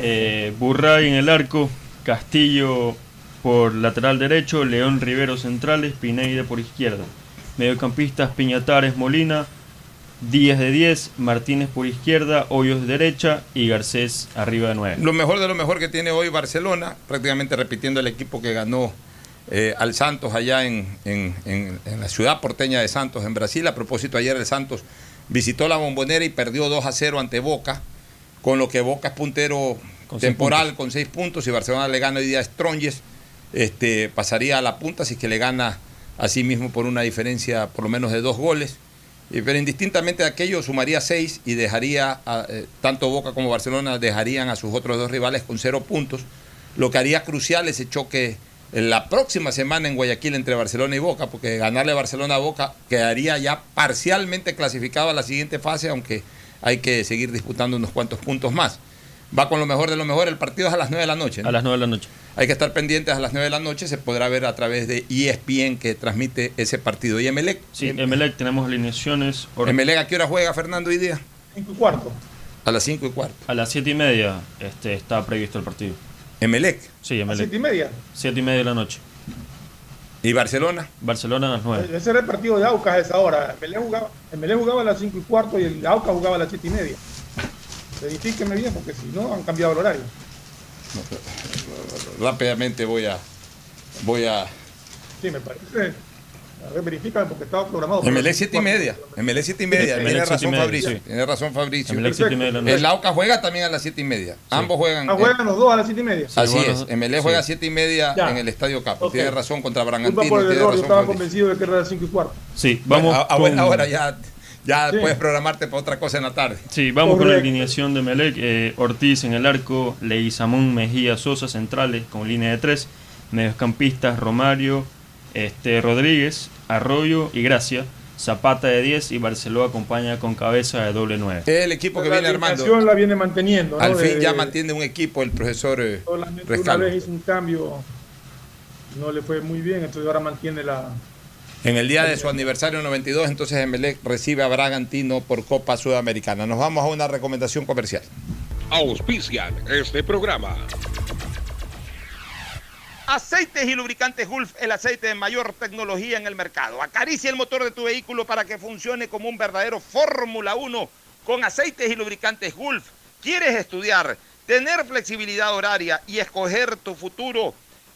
Eh, Burray en el arco, Castillo por lateral derecho, León Rivero centrales, Pineide por izquierda. Mediocampistas Piñatares Molina, 10 de 10, Martínez por izquierda, Hoyos derecha y Garcés arriba de 9. Lo mejor de lo mejor que tiene hoy Barcelona, prácticamente repitiendo el equipo que ganó eh, al Santos allá en, en- en- en la ciudad porteña de Santos, en Brasil. A propósito, ayer el Santos visitó la bombonera y perdió 2 a 0 ante Boca, con lo que Boca es puntero Con seis temporal con 6 puntos y Barcelona le gana hoy día a Stronges, este, pasaría a la punta, así que le gana a sí mismo por una diferencia por lo menos de dos goles. Pero indistintamente de aquello sumaría seis y dejaría, a, eh, tanto Boca como Barcelona dejarían a sus otros dos rivales con cero puntos, lo que haría crucial ese choque en la próxima semana en Guayaquil entre Barcelona y Boca, porque ganarle Barcelona a Boca quedaría ya parcialmente clasificado a la siguiente fase, aunque hay que seguir disputando unos cuantos puntos más. Va con lo mejor de lo mejor, el partido es a las 9 de la noche. ¿no? A las 9 de la noche. Hay que estar pendientes a las 9 de la noche, se podrá ver a través de ESPN que transmite ese partido. ¿Y Emelec? Sí, Emelec tenemos alineaciones. Or- ¿Emelec a qué hora juega Fernando hoy día? 5 y cuarto. A las 5 y cuarto. A las 7 y media este, está previsto el partido. ¿Emelec? Sí, A Emelec. siete y media. 7 y media de la noche. ¿Y Barcelona? Barcelona a las 9. Ese era el partido de Aucas a esa hora. Melé jugaba, Melé jugaba a las 5 y cuarto y el Aucas jugaba a las 7 y media. Verifíqueme bien porque si no han cambiado el horario. Rápidamente voy a. Voy a. Sí, me parece. A ver, verifícame porque estaba programado. las 7 y media. Emelec 7 y media. Tiene razón media, Fabricio. sí. Tiene razón Fabricio. El Aucas juega también a las 7 y media. Ambos juegan. Ah, juegan los dos a las 7 y media. Así juegan es. sí. juega a 7 y media Ya. en el Estadio Capo. Ok. Tiene razón contra Bragantino. por el Tiene error, yo razón estaba Fabricio. convencido de que era a las 5 y cuarto. Sí, vamos a, a con- buena hora ya, ya Sí. puedes programarte para otra cosa en la tarde. Sí, vamos con la alineación de Melec. Eh, Ortiz en el arco, Leizamón, Mejía, Sosa centrales con línea de tres. Mediocampistas Romario, este, Rodríguez, Arroyo y Gracia. Zapata de 10 y Barceló acompaña con cabeza de doble 9. Es el equipo que la viene armando. la viene manteniendo. ¿no? Al fin De- ya mantiene un equipo el profesor eh, Solamente una vez hizo un cambio, no le fue muy bien, entonces ahora mantiene la. En el día de su aniversario 92, entonces Emelec recibe a Bragantino por Copa Sudamericana. Nos vamos a una recomendación comercial. Auspician este programa. Aceites y lubricantes Gulf, el aceite de mayor tecnología en el mercado. Acaricia el motor de tu vehículo para que funcione como un verdadero Fórmula 1 con aceites y lubricantes Gulf. ¿Quieres estudiar, tener flexibilidad horaria y escoger tu futuro?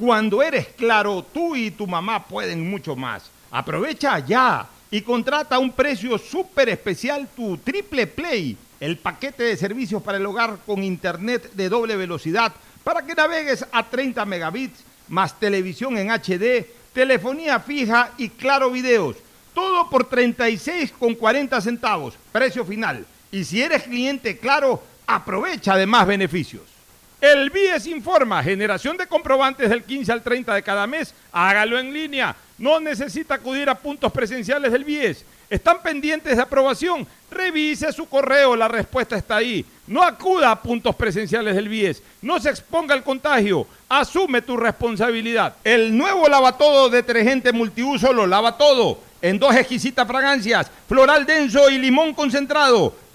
Cuando eres claro, tú y tu mamá pueden mucho más. Aprovecha ya y contrata a un precio súper especial tu Triple Play el paquete de servicios para el hogar con internet de doble velocidad para que navegues a 30 megabits, más televisión en HD, telefonía fija y claro videos. Todo por 36,40 centavos, precio final. Y si eres cliente claro, aprovecha de más beneficios. El BIES informa, generación de comprobantes del 15 al 30 de cada mes, hágalo en línea. No necesita acudir a puntos presenciales del BIES. ¿Están pendientes de aprobación? Revise su correo, la respuesta está ahí. No acuda a puntos presenciales del BIES. No se exponga al contagio. Asume tu responsabilidad. El nuevo lavatodo detergente multiuso lo lava todo. En dos exquisitas fragancias, floral denso y limón concentrado.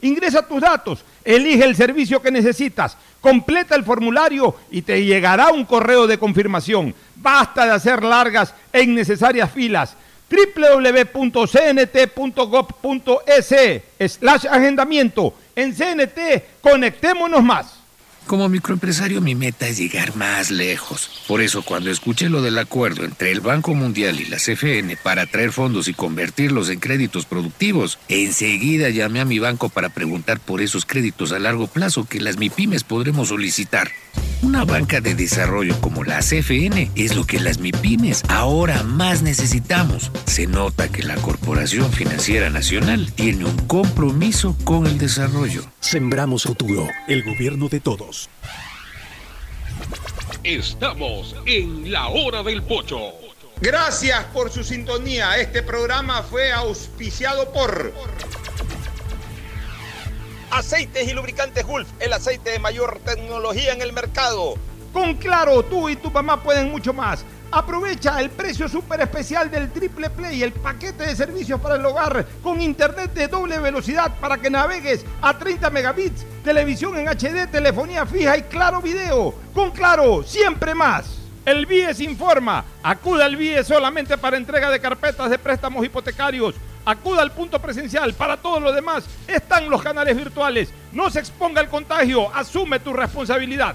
Ingresa tus datos, elige el servicio que necesitas, completa el formulario y te llegará un correo de confirmación. Basta de hacer largas e innecesarias filas www.cnt.gov.es slash agendamiento. En CNT, conectémonos más. Como microempresario mi meta es llegar más lejos. Por eso cuando escuché lo del acuerdo entre el Banco Mundial y la CFN para traer fondos y convertirlos en créditos productivos, enseguida llamé a mi banco para preguntar por esos créditos a largo plazo que las MIPIMES podremos solicitar. Una banca de desarrollo como la CFN es lo que las MIPIMES ahora más necesitamos. Se nota que la Corporación Financiera Nacional tiene un compromiso con el desarrollo. Sembramos futuro, el gobierno de todos. Estamos en la hora del pocho. Gracias por su sintonía. Este programa fue auspiciado por Aceites y lubricantes Gulf, el aceite de mayor tecnología en el mercado. Con Claro, tú y tu mamá pueden mucho más. Aprovecha el precio súper especial del Triple Play, el paquete de servicios para el hogar con internet de doble velocidad para que navegues a 30 megabits, televisión en HD, telefonía fija y claro video. Con Claro, siempre más. El BIES informa. Acuda al BIES solamente para entrega de carpetas de préstamos hipotecarios. Acuda al punto presencial. Para todo lo demás están los canales virtuales. No se exponga al contagio. Asume tu responsabilidad.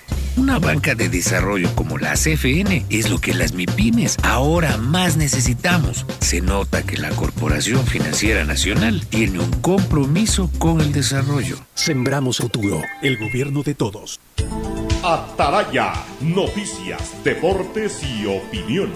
Una banca de desarrollo como la CFN es lo que las MIPIMES ahora más necesitamos. Se nota que la Corporación Financiera Nacional tiene un compromiso con el desarrollo. Sembramos futuro, el gobierno de todos. Atalaya, noticias, deportes y opinión.